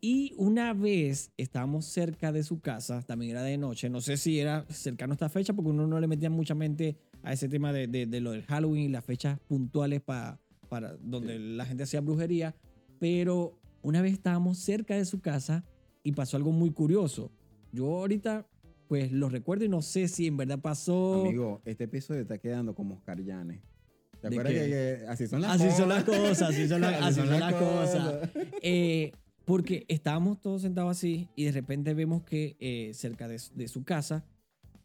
Y una vez estábamos cerca de su casa, también era de noche, no sé si era cercano a esta fecha, porque uno no le metía mucha mente a ese tema de, de- de lo del Halloween y las fechas puntuales pa- para donde la gente hacía brujería, pero una vez estábamos cerca de su casa y pasó algo muy curioso. Yo ahorita pues lo recuerdo y no sé si en verdad pasó. Amigo, este episodio está quedando como Oscar Llanes. ¿Te ¿De acuerdas que, que así son las Así cosas? son las cosas, así son, las- así son las cosas. cosas. Eh, porque estábamos todos sentados así y de repente vemos que eh, cerca de, su- de su casa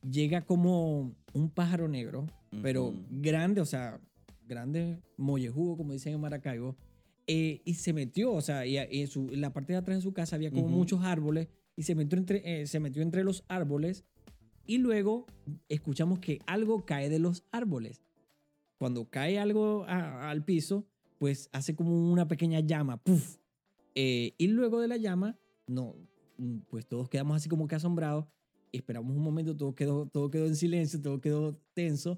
llega como un pájaro negro, pero grande, o sea, grande, mollejudo, como dicen en Maracaibo, eh, y se metió, o sea, y, y en, su- en la parte de atrás de su casa había como muchos árboles y se metió, entre, eh, se metió entre los árboles y luego escuchamos que algo cae de los árboles. Cuando cae algo a- al piso, pues hace como una pequeña llama, ¡puf! Eh, y luego de la llama, no, mm, pues todos quedamos así como que asombrados. Esperamos un momento, todo quedó, todo quedó en silencio, todo quedó tenso.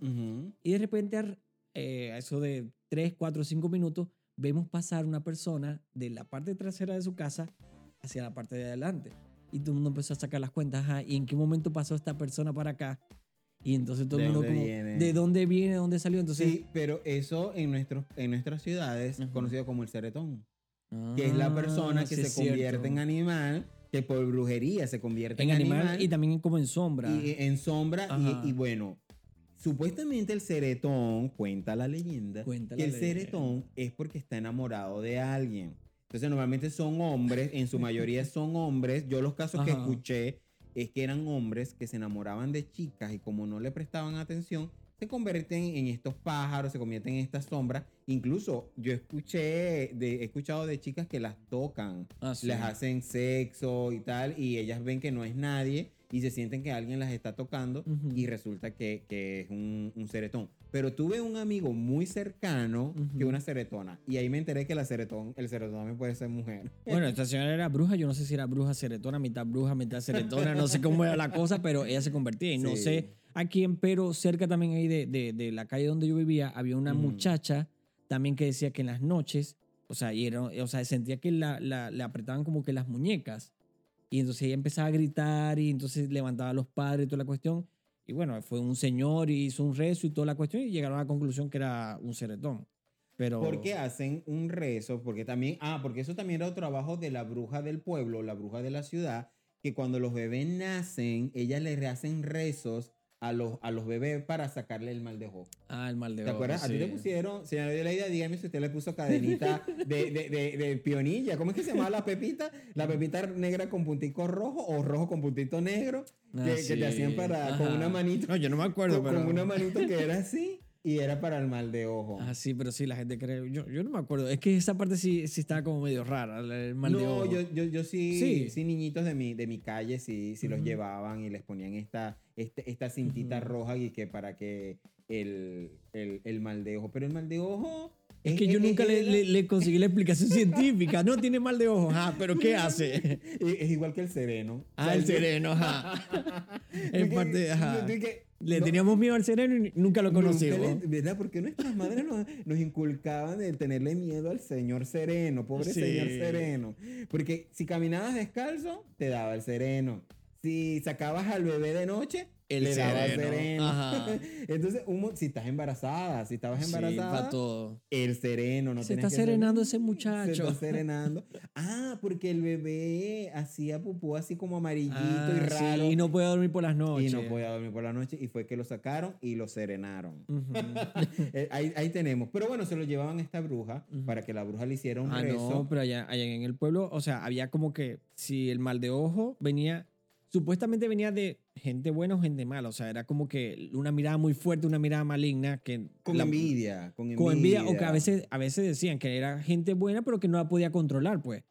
Y de repente, ar- eh, a eso de 3, 4, 5 minutos, vemos pasar una persona de la parte trasera de su casa hacia la parte de adelante. Y todo el mundo empezó a sacar las cuentas. Ajá, ¿Y en qué momento pasó esta persona para acá? Y entonces todo ¿De el mundo como, viene? ¿de dónde viene? ¿De dónde salió? Entonces, Sí, pero eso en, nuestros, en nuestras ciudades es conocido como el ceretón, que es la persona Ah, que sí se convierte en animal, que por brujería se convierte en en, animal, y también como en sombra. y en sombra. Y, y bueno, supuestamente el ceretón, cuenta la leyenda, Cuenta que la el leyenda. ceretón es porque está enamorado de alguien. Entonces normalmente son hombres, en su mayoría son hombres. Yo los casos que escuché es que eran hombres que se enamoraban de chicas y como no le prestaban atención, se convierten en estos pájaros, se convierten en estas sombras. Incluso yo escuché, de, he escuchado de chicas que las tocan, Ah, sí. les hacen sexo y tal, y ellas ven que no es nadie y se sienten que alguien las está tocando y resulta que, que es un, un ceretón. Pero tuve un amigo muy cercano que Ujú. una ceretona y ahí me enteré que la ceretón, el ceretón también puede ser mujer. Bueno, esta señora era bruja, yo no sé si era bruja ceretona, mitad bruja, mitad ceretona, no sé cómo era la cosa, pero ella se convertía y no sé a quién, pero cerca también ahí de, de- de la calle donde yo vivía había una muchacha también que decía que en las noches, o sea, y era- o sea sentía que la, la- le apretaban como que las muñecas y entonces ella empezaba a gritar y entonces levantaba a los padres y toda la cuestión. Y bueno, fue un señor y hizo un rezo y toda la cuestión y llegaron a la conclusión que era un ceretón. Pero... Porque hacen un rezo, porque también, ah, porque eso también era otro trabajo de la bruja del pueblo, la bruja de la ciudad, que cuando los bebés nacen, ellas le hacen rezos a los, a los bebés para sacarle el mal de ojo. Ah, el mal de ¿Te ojo, acuerdas? A ti te sí. pusieron, señora Adelaida, dígame si usted le puso cadenita de, de, de, de pionilla. ¿Cómo es que se llamaba la pepita? ¿La pepita negra con puntico rojo o rojo con puntito negro? Ah, que, que sí. te hacían para, con Ajá. una manito. No, yo no me acuerdo, con, pero... con una manito que era así y era para el mal de ojo. Ah, sí, pero sí, la gente cree. Yo, yo no me acuerdo. Es que esa parte sí, sí estaba como medio rara, el mal de no, ojo. yo, yo, yo sí, Sí. sí, niñitos de mi, de mi calle sí, sí los Ujú. llevaban y les ponían esta, este, esta cintita Ujú. roja y que para que el, el, el mal de ojo. Pero el mal de ojo... Es que yo nunca le, le- le conseguí la explicación científica. No tiene mal de ojo, ajá, pero ¿qué hace? Es igual que el sereno. Ah, O sea, el yo- sereno, ajá. Que- parte, ajá. Le no- teníamos miedo al sereno y nunca lo nunca conocimos. le- ¿Verdad? Porque nuestras madres nos, nos inculcaban de tenerle miedo al señor sereno, pobre Sí. señor sereno. Porque si caminabas descalzo, te daba el sereno. Si sacabas al bebé de noche, El le daba el sereno. Ajá. Entonces, un si estás embarazada, si estabas Sí, embarazada, para todo. el sereno. No Se está que serenando ese Se muchacho. está serenando. Ah, porque el bebé hacía pupú así como amarillito Ah, y raro. sí, y no puede dormir por las Y noches. no podía dormir por la noche y fue que lo sacaron y lo serenaron. Eh, ahí, ahí tenemos. Pero bueno, se lo llevaban a esta bruja para que la bruja le hiciera un Ah, rezo. no, pero allá, allá en el pueblo, o sea, había como que si el mal de ojo venía, supuestamente venía de gente buena o gente mala, o sea, era como que una mirada muy fuerte, una mirada maligna que... Con la- envidia, con envidia. Con envidia, o que a veces, a veces decían que era gente buena, pero que no la podía controlar, pues.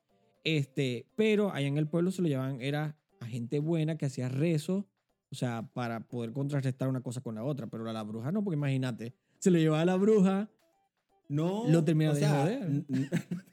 Este, pero allá en el pueblo se lo llevaban, era a gente buena que hacía rezo, o sea, para poder contrarrestar una cosa con la otra, pero a la bruja no, porque imagínate, se lo llevaba a la bruja, No. Lo terminaba o de sea, joder.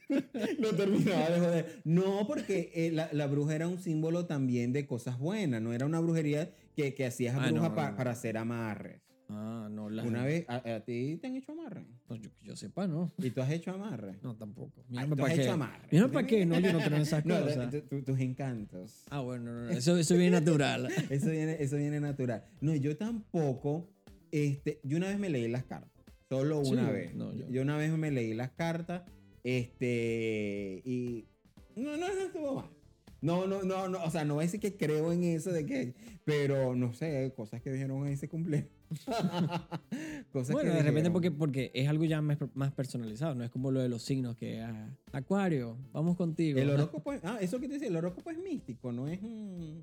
lo terminaba de joder. No, porque eh, la, la bruja era un símbolo también de cosas buenas. No era una brujería que, que hacías a Ah, bruja no, pa- no. para hacer amarres. ah, no, la Una vez, a, a ti te han hecho amarres. No, yo, yo sepa, ¿no? ¿Y tú has hecho amarres? No, tampoco. Mírame tú para has qué. hecho amarres. Mírame para qué. No, yo no creo en esas No, cosas. tu- tu- tus encantos. Ah, bueno, no, no, eso, eso viene natural. Eso viene, eso viene natural. No, yo tampoco. Este, yo una vez me leí las cartas. Solo Sí, una vez. no, yo. yo- una vez me leí las cartas. Este. Y. No, no, no estuvo mal. No, no, no, no, o sea, no voy a decir que creo en eso de que, pero no sé, cosas que dijeron en ese cumpleaños. cosas Bueno, que de repente porque, porque es algo ya más, más personalizado, no es como lo de los signos que, ah, Acuario, vamos contigo. El horóscopo, es- ah, eso que te dice, el horóscopo es místico, no es, mm,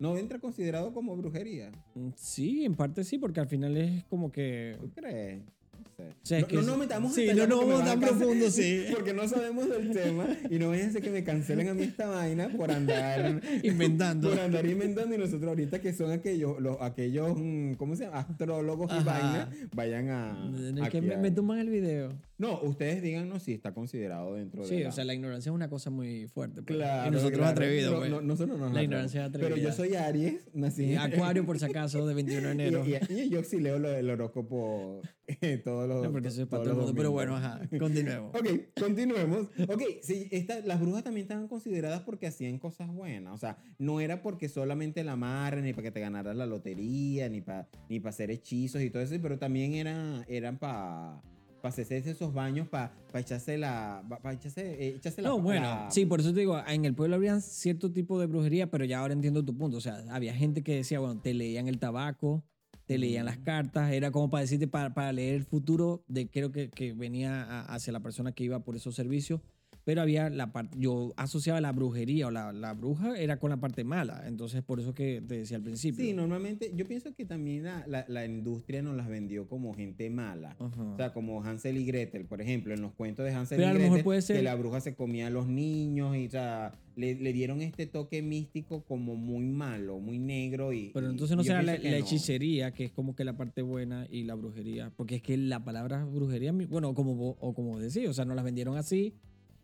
no entra considerado como brujería. Mm, Sí, en parte sí, porque al final es como que... ¿Tú crees? No sé. sea, no, que no nos metamos sí, no me vamos a tan profundo, sí. Porque no sabemos del tema y no vayan a ser que me cancelen a mí esta vaina por andar Inventando. Por andar inventando y nosotros ahorita que son aquellos, los, aquellos, mm, ¿cómo se llama? Astrólogos y Ajá. vaina, vayan a... Es que aquí me, a- me tumban el video. No, ustedes díganos si está considerado dentro de Sí, la- o sea, la ignorancia es una cosa muy fuerte. pues. Claro, y nosotros claro. atrevidos, No, pues. no, nosotros no nos La ignorancia es Pero yo atrevida. soy Aries, nací Y Acuario, por si acaso, de 21 de enero. Y, y- y yo sí leo lo del horóscopo eh, todos los no, porque eso es para todo el mundo. Pero bueno, ajá, continuemos. Ok, continuemos. Ok, sí, esta- las brujas también estaban consideradas porque hacían cosas buenas. O sea, no era porque solamente la amarren, ni para que te ganaras la lotería, ni para ni pa hacer hechizos y todo eso, pero también era, eran para pa hacerse esos baños, para echarse la. Para echarse, eh, echarse la. No, bueno, la- sí, por eso te digo, en el pueblo había cierto tipo de brujería, pero ya ahora entiendo tu punto. O sea, había gente que decía, bueno, te leían el tabaco, te leían las cartas, era como para decirte, para, para leer el futuro de creo que, que venía a- hacia la persona que iba por esos servicios. Pero había la parte, yo asociaba la brujería o la, la bruja era con la parte mala. Entonces, por eso que te decía al principio. Sí, normalmente yo pienso que también la, la, la industria nos las vendió como gente mala. Ajá. O sea, como Hansel y Gretel, por ejemplo, en los cuentos de Hansel Pero y Gretel, puede ser- que la bruja se comía a los niños y, o sea, le, le dieron este toque místico como muy malo, muy negro y... Pero entonces no será la, la no. hechicería, que es como que la parte buena, y la brujería. Porque es que la palabra brujería, bueno, como, o como decía, o sea, nos las vendieron así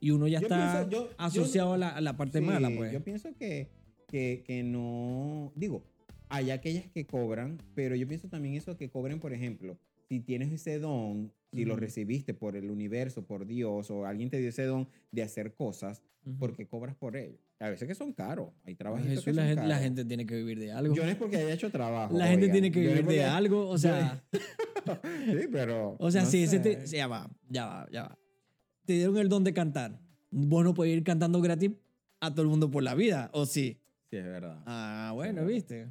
y uno ya Yo está pienso- yo- yo- asociado a, la, a la parte Sí, mala, pues. Yo pienso que, que, que no... Digo, hay aquellas que cobran, pero yo pienso también eso que cobren, por ejemplo, si tienes ese don, si lo Ujú. recibiste por el universo, por Dios, o alguien te dio ese don de hacer cosas, Ujú. ¿por qué cobras por ello? A veces que son caros. Hay Pues trabajos Jesús, que la, son gente, la caros. gente tiene que vivir de algo. Yo no es porque haya hecho trabajo. la gente tiene que Yo no vivir de porque- algo, o yo- sea, sí, pero... o sea, no si ese te, ya va, ya va, ya va. Te dieron el don de cantar. Vos no puedes ir cantando gratis a todo el mundo por la vida, ¿o sí? Sí, es verdad. Ah, bueno, ¿viste?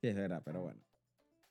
Sí, es verdad, pero bueno.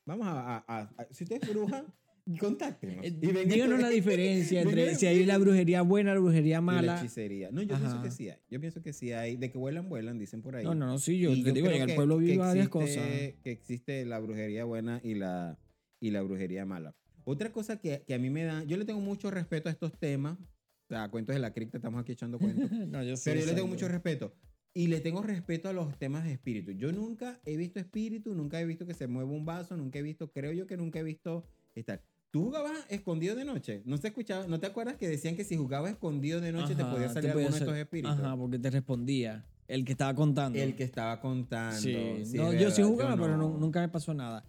Vamos a... a- a- si usted es bruja, contáctenos. Eh, Díganos la diferencia entre si hay la brujería buena, la brujería y la mala. hechicería. No, yo pienso Ajá. que sí hay. Yo pienso que sí hay. De que vuelan, vuelan, dicen por ahí. No, no, no, sí, yo te digo, en el pueblo vi que varias cosas. Que existe la brujería buena y la, y la brujería mala. Otra cosa que, que a mí me da... Yo le tengo mucho respeto a estos temas. O sea, cuentos de la cripta, estamos aquí echando cuentos. no, yo sé. Pero yo le tengo mucho respeto. Y le tengo respeto a los temas de espíritu. Yo nunca he visto espíritu, nunca he visto que se mueva un vaso, nunca he visto, creo yo que nunca he visto estar. ¿Tú jugabas escondido de noche? ¿No se escuchaba? ¿No te acuerdas que decían que si jugabas escondido de noche te podía te salir podía alguno de estos espíritus? Ajá, porque te respondía. El que estaba contando. El que estaba contando. Sí, Sí, no, yo sí jugaba, yo pero no- nunca me pasó nada.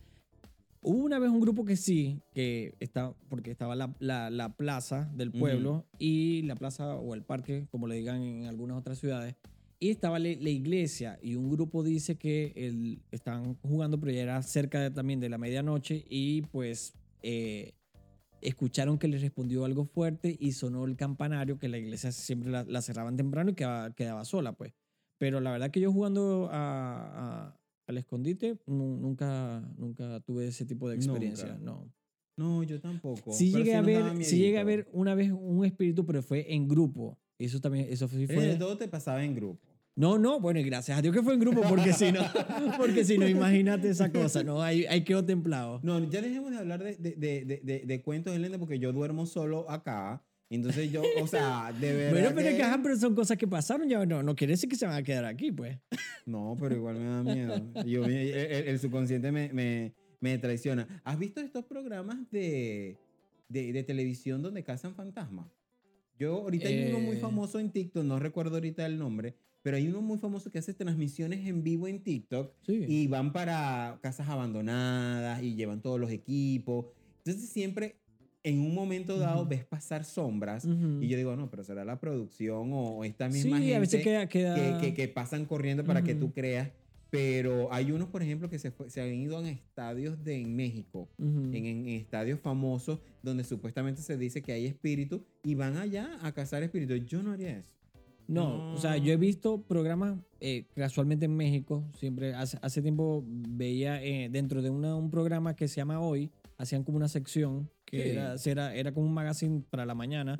Hubo una vez un grupo que sí, que está, porque estaba la, la- la plaza del pueblo y la plaza o el parque, como le digan en algunas otras ciudades, y estaba la, la iglesia y un grupo dice que el, estaban jugando, pero ya era cerca de- también de la medianoche y pues eh, escucharon que les respondió algo fuerte y sonó el campanario, que la iglesia siempre la, la cerraban temprano y quedaba, quedaba sola, pues. Pero la verdad que yo jugando a- a- al escondite nu- nunca, nunca tuve ese tipo de experiencia. Nunca. No. No, yo tampoco. Sí Pero llegué, a ver, sí llegué a ver una vez un espíritu, pero fue en grupo. Eso también, eso sí Eh, fue... todo te pasaba en grupo. No, no, bueno, y gracias a Dios que fue en grupo, porque si no, porque si no, imagínate esa cosa, ¿no? Ahí, ahí quedó templado. No, ya dejemos de hablar de, de, de, de, de- de cuentos de leyenda porque yo duermo solo acá. Entonces yo, o sea, de verdad. Bueno, pero, es que- que, ajá, pero son cosas que pasaron, ya no, no quiere decir que se van a quedar aquí, pues. No, pero igual me da miedo. Yo, el, el- el subconsciente me, me, me traiciona. ¿Has visto estos programas de, de, de televisión donde cazan fantasmas? Yo, ahorita hay uno muy Eh. famoso en TikTok, no recuerdo ahorita el nombre, pero hay uno muy famoso que hace transmisiones en vivo en TikTok Sí. y van para casas abandonadas y llevan todos los equipos. Entonces siempre en un momento dado Ujú. ves pasar sombras Ujú. y yo digo, no, pero será la producción o esta Sí, misma gente a veces queda... que, queda... que- que pasan corriendo para que tú creas. Pero hay unos, por ejemplo, que se, se han ido a estadios de en México, en, en estadios famosos, donde supuestamente se dice que hay espíritus y van allá a cazar espíritus. Yo no haría eso. No, o sea, yo he visto programas eh, casualmente en México. Siempre hace, hace tiempo veía eh, dentro de una- un programa que se llama Hoy, hacían como una sección que Sí. era, era, era como un magazine para la mañana.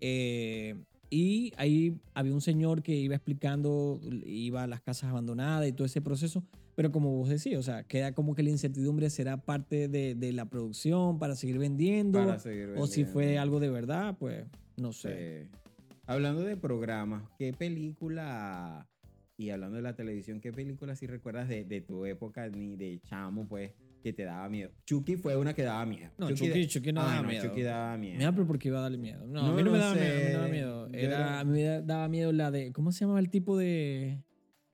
Eh, y ahí había un señor que iba explicando, iba a las casas abandonadas y todo ese proceso. Pero como vos decís, o sea, queda como que la incertidumbre será parte de, de la producción para seguir vendiendo. Para seguir o si fue vendiendo. algo de verdad, pues no sé. Sí. Hablando de programas, ¿qué película, y hablando de la televisión, qué película si recuerdas de, de tu época ni de chamo, pues, que te daba miedo? Chucky fue una que daba miedo. No, da- Chucky- Chucky no daba no, miedo. Chucky daba miedo. Mira, pero ¿por qué iba a darle miedo? No, a mí no, me daba miedo, a mí daba miedo. Era, era- A mí me da- daba miedo la de. ¿Cómo se llamaba el tipo de.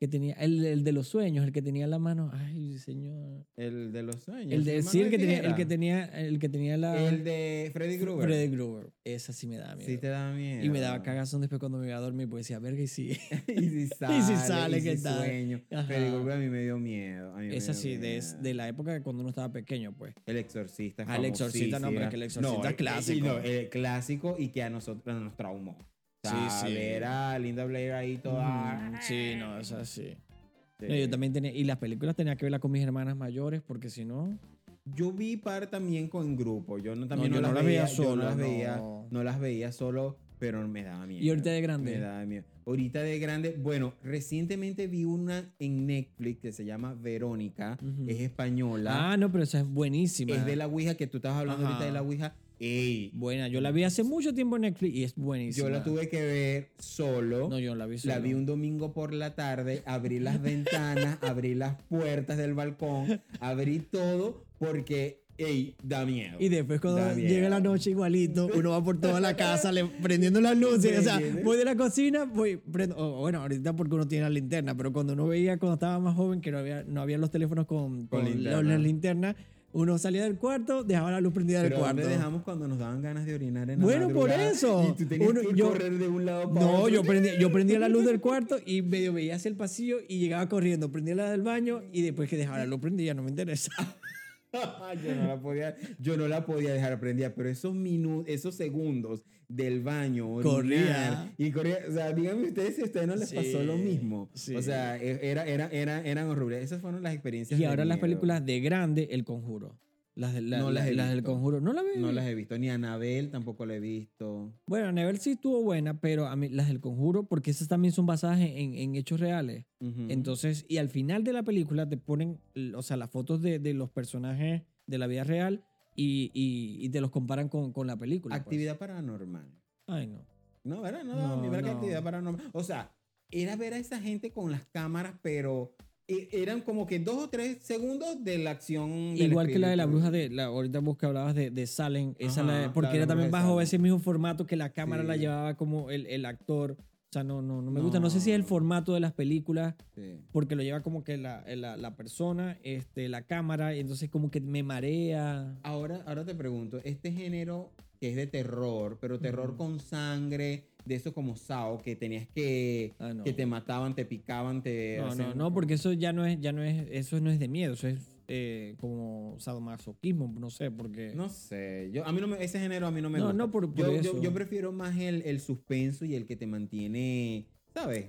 Que tenía. El, el de los sueños, el que tenía la mano. Ay, señor. El de los sueños. El de. Sí, el que, ¿de tenía, el que tenía. El que tenía la. El de Freddy Krueger. Freddy Krueger. Esa sí me daba miedo. Sí te daba miedo. y me daba cagazón después cuando me iba a dormir, pues decía, verga, y sí. y si sale, Y si sale, y ¿qué si tal? sueño. Ajá. Freddy Krueger a mí me dio miedo. a mí Esa sí, de, miedo. de la época de cuando uno estaba pequeño, pues. El exorcista. Ah, el Exorcista, no, pero es que el Exorcista es el- clásico. No, el clásico y que a nosotros nos traumó. O sea, Sí, sí. ver a Linda Blair ahí toda. Mm, Sí, no, esa sí. Sí. No, yo también tenía. Y las películas tenía que verlas con mis hermanas mayores, porque si no. Yo vi par también con grupo. Yo no, también No, yo las no las veía, solo, no las veía, no las veía solo, pero me daba miedo. ¿Y ahorita de grande? Me daba miedo. Ahorita de grande, bueno, recientemente vi una en Netflix que se llama Verónica, Ujú. es española, Ah, no, pero esa es buenísima. es de la Ouija que tú estabas hablando Ajá. ahorita de la Ouija. Ey, Buena, yo la vi hace mucho tiempo en Netflix y es buenísima. yo la tuve que ver solo. No, yo la vi La solo. vi un domingo por la tarde, abrí las ventanas, abrí las puertas del balcón, abrí todo porque, ey, da miedo. Y después cuando llega la noche igualito, uno va por toda la casa le- prendiendo las luces. O sea, voy de la cocina, voy, prendo, bueno, ahorita porque uno tiene la linterna, pero cuando uno veía cuando estaba más joven que no había, no había los teléfonos con, Con con linterna. Uno salía del cuarto, dejaba la luz prendida del cuarto. ¿dónde dejamos cuando nos daban ganas de orinar en la Bueno, por eso. Y tú tenías Uno- que yo- correr de un lado para No, otro. yo prendía, yo prendía la luz del cuarto y medio veía hacia el pasillo y llegaba corriendo, prendía la del baño y después que dejaba la luz prendida, no me interesa. yo no la podía, yo no la podía dejar prendida, pero esos minutos, esos segundos del baño, Corría. y corría, o sea, díganme ustedes si a ustedes no les pasó lo Sí, mismo. sí. O sea, e- era, era, era, eran horribles. Esas fueron las experiencias. Y ahora las miedo. películas de grande, El Conjuro. Las, de, la- No las del visto. Conjuro. ¿No la ves? No las he visto, ni Anabel tampoco la he visto. Bueno, Anabel sí estuvo buena, pero a mí las del Conjuro, porque esas también son basadas en, en hechos reales. Entonces, y al final de la película te ponen, o sea, las fotos de, de los personajes de la vida real y, y- y te los comparan con, con la película. pues. Actividad paranormal. Ay, no. No, ¿verdad? No, No, no, ¿verdad que no. actividad paranormal? O sea, era ver a esa gente con las cámaras, pero eran como que dos o tres segundos de la acción. Igual que la de la bruja de, la, ahorita vos que hablabas de, de Salem, esa Ajá, la- porque era la también bajo ese mismo formato que la cámara la Sí. llevaba como el, el actor. O sea, no, no, no me gusta. No sé si es el No. formato de las películas, Sí. porque lo lleva como que la, la, la persona, este, la cámara, y entonces como que me marea. Ahora, ahora te pregunto, este género que es de terror, pero terror con sangre, de eso como Sao, que tenías que, Ah, no. que te mataban, te picaban, te... No, no, hacían- no, porque eso ya no es, ya no es, eso no es de miedo, eso es eh, como sadomasoquismo, no sé, porque... No sé, yo, a mí no me, ese género a mí no me No, gusta. no, por- por yo, yo- eso. yo prefiero más el, el suspenso y el que te mantiene, ¿sabes?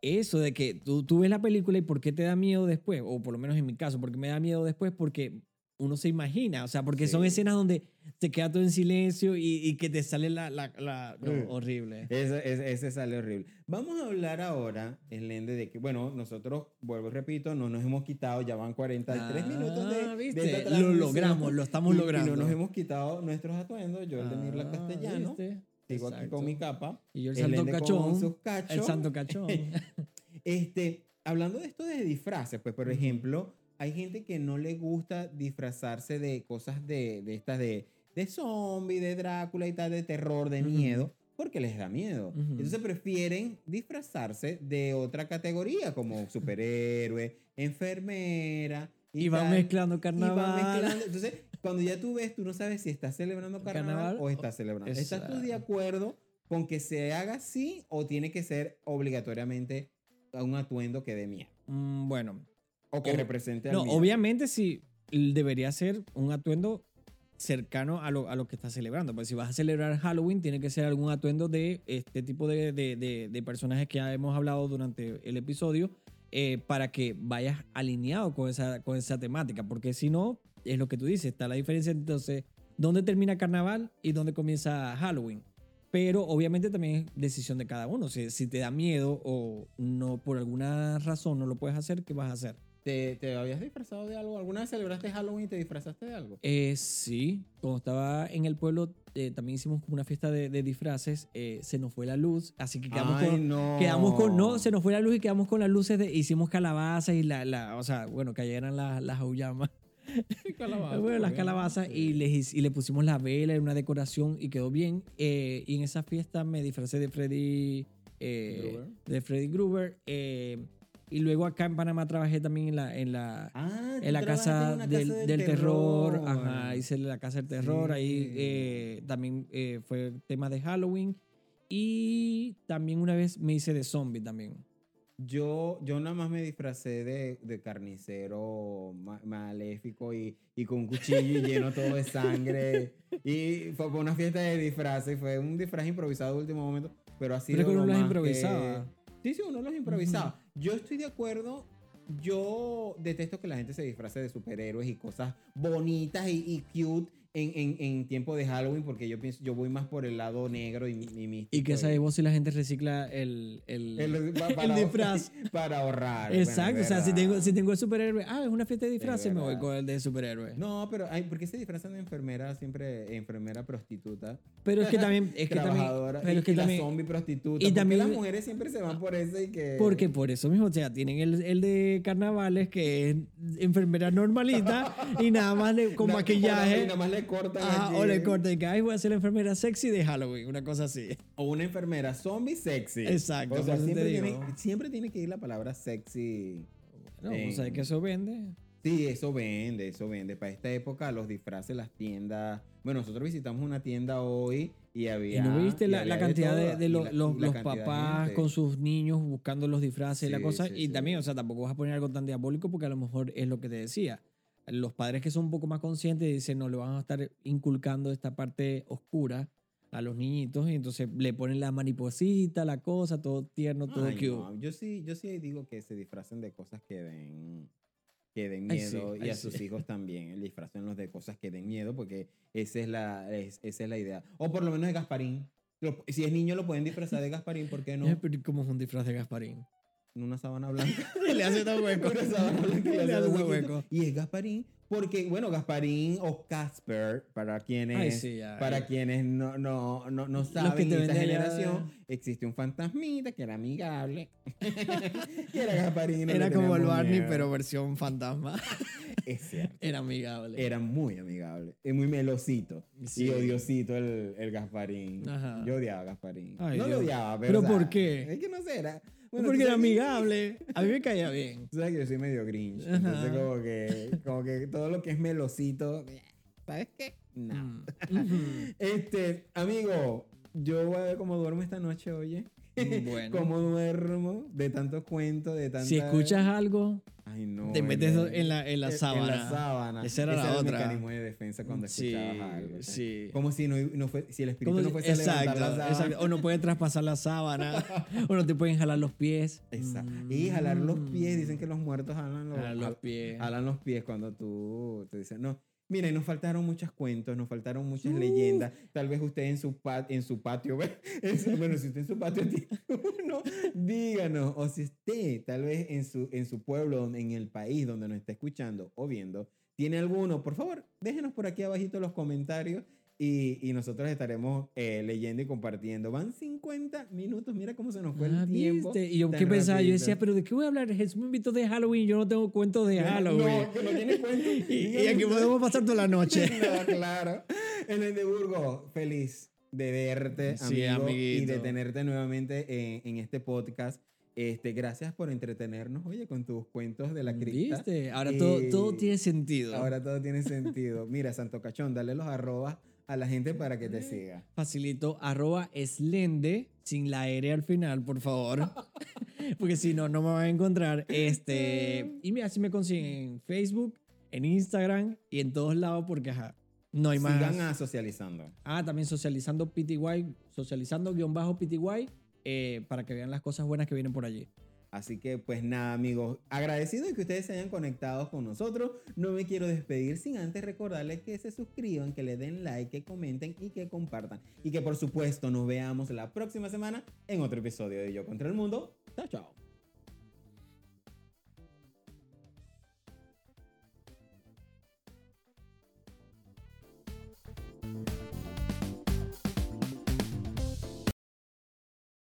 Eso de que tú, tú ves la película y por qué te da miedo después, o por lo menos en mi caso, porque me da miedo después porque uno se imagina, o sea, porque son Sí. escenas donde te queda todo en silencio y, y que te sale la... la, la- no, Mm. horrible. Ese, ese- ese sale horrible. Vamos a hablar ahora, Elende, de que, bueno, nosotros, vuelvo y repito, no nos hemos quitado, ya van 43 minutos de, Ah, de ¿viste? esta Lo logramos, lo estamos Y- logrando. Y no nos hemos quitado nuestros atuendos, yo el de Mirla Ah, Castellano, ¿viste? sigo aquí Exacto. con mi capa. Y yo el santo con cachón. sus cachos. El santo cachón. Este, hablando de esto de disfraces, pues, por ejemplo, hay gente que no le gusta disfrazarse de cosas de, de estas de, de zombie, de Drácula y tal, de terror, de miedo, porque les da miedo. Entonces prefieren disfrazarse de otra categoría, como superhéroe, enfermera. y van tal. mezclando Y van carnaval. mezclando. Entonces, cuando ya tú ves, tú no sabes si estás celebrando carnaval, Carnaval o estás celebrando. ¿Estás tú de acuerdo con que se haga así o tiene que ser obligatoriamente un atuendo que dé miedo? Mm, bueno, O que represente al no, obviamente sí debería ser un atuendo cercano a lo, a lo que estás celebrando. Pues si vas a celebrar Halloween, tiene que ser algún atuendo de este tipo de, de- de- de personajes que ya hemos hablado durante el episodio eh, para que vayas alineado con esa, con esa temática. Porque si no, es lo que tú dices, está la diferencia entonces, ¿dónde termina carnaval y dónde comienza Halloween? Pero obviamente también es decisión de cada uno. Si, si te da miedo o no por alguna razón no lo puedes hacer, ¿qué vas a hacer? ¿Te, te habías disfrazado de algo? ¿Alguna vez celebraste Halloween y te disfrazaste de algo? Eh, sí, cuando estaba en el pueblo eh, también hicimos como una fiesta de, de disfraces. eh, se nos fue la luz, así que quedamos Ay, con... no. Quedamos con, no, se nos fue la luz y quedamos con las luces de, hicimos calabazas y la, la o sea, bueno, cayeran las, las aullamas. Calabaza, Bueno, las calabazas y le, hic- y le pusimos la vela y una decoración y quedó bien. Eh, y en esa fiesta me disfracé de Freddy, eh, Gruber. de Freddy Gruber. eh, y luego acá en Panamá trabajé también en la, en la, Ah, en la casa, en una del, casa del terror. terror. Ajá, hice la casa del terror. Ahí Sí. eh, también eh, fue tema de Halloween. Y también una vez me hice de zombie también. Yo, yo nada más me disfracé de, de carnicero ma- maléfico y, y con un cuchillo y lleno todo de sangre. Y fue una fiesta de disfraces. Fue un disfraz improvisado de último momento. Pero así Pero que uno los improvisaba. Sí, sí, uno los improvisaba. Yo estoy de acuerdo. Yo detesto que la gente se disfrace de superhéroes y cosas bonitas y, y cute en, en, en tiempo de Halloween porque yo pienso, yo voy más por el lado negro y, y místico. Y que sabes vos si la gente recicla el, el, el, pa- el disfraz. Para ahorrar. Exacto, o sea, si tengo, si tengo el superhéroe, ah, es una fiesta de disfraces, me voy con el de superhéroe. No, pero ay, ¿por qué se disfrazan de enfermera siempre, enfermera prostituta? Pero es que también, es que también, pero es que y la también, zombie prostituta. y ¿Por qué también- las mujeres siempre se van por eso y que... porque por eso mismo, o sea, tienen el, el de carnavales que es enfermera normalita y nada más le, con maquillaje. Y nada más le cortan Ajá, aquí. o le cortan que, ay, voy a ser la enfermera sexy de Halloween, una cosa así. O una enfermera zombie sexy. Exacto, O sea, siempre tiene, siempre tiene que ir la palabra sexy. No, en- o sea, que eso vende. Sí, eso vende, eso vende. Para esta época, los disfraces, las tiendas. Bueno, nosotros visitamos una tienda hoy y había. Y no viste la, la cantidad de, todo, de lo- la- los, la los cantidad de papás gente. con sus niños buscando los disfraces y la Sí, cosa. sí, y sí. también, o sea, tampoco vas a poner algo tan diabólico porque a lo mejor es lo que te decía. Los padres que son un poco más conscientes dicen, no, le van a estar inculcando esta parte oscura a los niñitos y entonces le ponen la mariposita, la cosa, todo tierno, todo Ay, cute. no, Yo sí, yo sí digo que se disfracen de cosas que den, que den Ay, sí, miedo y ay, a sí. sus hijos también. Disfracenlos de cosas que den miedo porque esa es la, es- esa es la idea. O por lo menos de Gasparín. Si es niño lo pueden disfrazar de Gasparín, ¿por qué no? Pero ¿Cómo es un disfraz de Gasparín? En una sábana blanca. Y le hace todo hueco. Una sábana blanca y le Le hace dos todo huequitos. hueco. Y es Gasparín porque, bueno, Gasparín o Casper, para quienes, Ay, sí, ya, para ya. quienes no, no, no, no saben te esta generación, existe un fantasmita que era amigable. que era Gasparín. Era como el Barney, miedo. pero versión fantasma. Es cierto. Era amigable. Era muy amigable. Es muy melosito. Sí. Y odiosito el, el Gasparín. Ajá. Yo odiaba a Gasparín. Ay, no Dios. lo odiaba, pero. ¿Pero o sea, por qué? Es que no sé, era. Porque tú era amigable. A mí me caía bien. Tú sabes que yo soy medio grinch. Ajá. Entonces, como que, como que todo lo que es melosito. ¿Sabes qué? No. Mm. Este, amigo, yo voy a ver cómo duermo esta noche, oye. Bueno. Cómo duermo de tantos cuentos, de tantas. Si escuchas algo, Ay, no. te metes el- en la, en la sábana. En la sábana. Esa era Ese la el otra. mecanismo de defensa cuando Sí, escuchabas algo. sí. Como si, no, no fue, si el espíritu Como no fuese a levantar exacto, la sábana. exacto. O no puedes traspasar la sábana. o no te pueden jalar los pies. Exacto. Y jalar los pies, dicen que los muertos jalan los, Jalar los pies. jalan los pies cuando tú te dicen, no. Mira, y nos faltaron muchos cuentos, nos faltaron muchas Uh. leyendas. Tal vez usted en su, en su patio, bueno, si usted en su patio tiene uno, díganos. O si usted, tal vez en su, en su pueblo, en el país donde nos está escuchando o viendo, tiene alguno, por favor, déjenos por aquí abajito los comentarios y, y nosotros estaremos eh, leyendo y compartiendo. Van 50 minutos, mira cómo se nos fue Ah, el tiempo. ¿viste? Y yo qué pensaba, yo decía, pero ¿de qué voy a hablar? Jesús me invitó de Halloween, yo no tengo cuentos de Halloween. No, que no tiene cuento. y, y aquí podemos pasar toda la noche. No, claro. En el de Burgos, feliz de verte, Sí, amigo, y de tenerte nuevamente en, en este podcast. Este, gracias por entretenernos, oye, con tus cuentos de la cripta. ¿Viste? Ahora todo, todo Y tiene sentido. Ahora todo tiene sentido. Mira, Santo Cachón, dale los arrobas a la gente para que te siga. Facilito, arroba eslende, sin la R al final, por favor. Porque si no, no me van a encontrar. Este, y mira, si me consiguen en Facebook, en Instagram y en todos lados, porque ajá, No hay más. Sigan a socializando. Ah, también socializando PTY, socializando guion bajo PTY, eh, para que vean las cosas buenas que vienen por allí. Así que pues nada amigos, agradecido de que ustedes se hayan conectado con nosotros. No me quiero despedir sin antes recordarles que se suscriban, que le den like, que comenten y que compartan. Y que por supuesto nos veamos la próxima semana en otro episodio de Yo contra el Mundo. Chao, chao.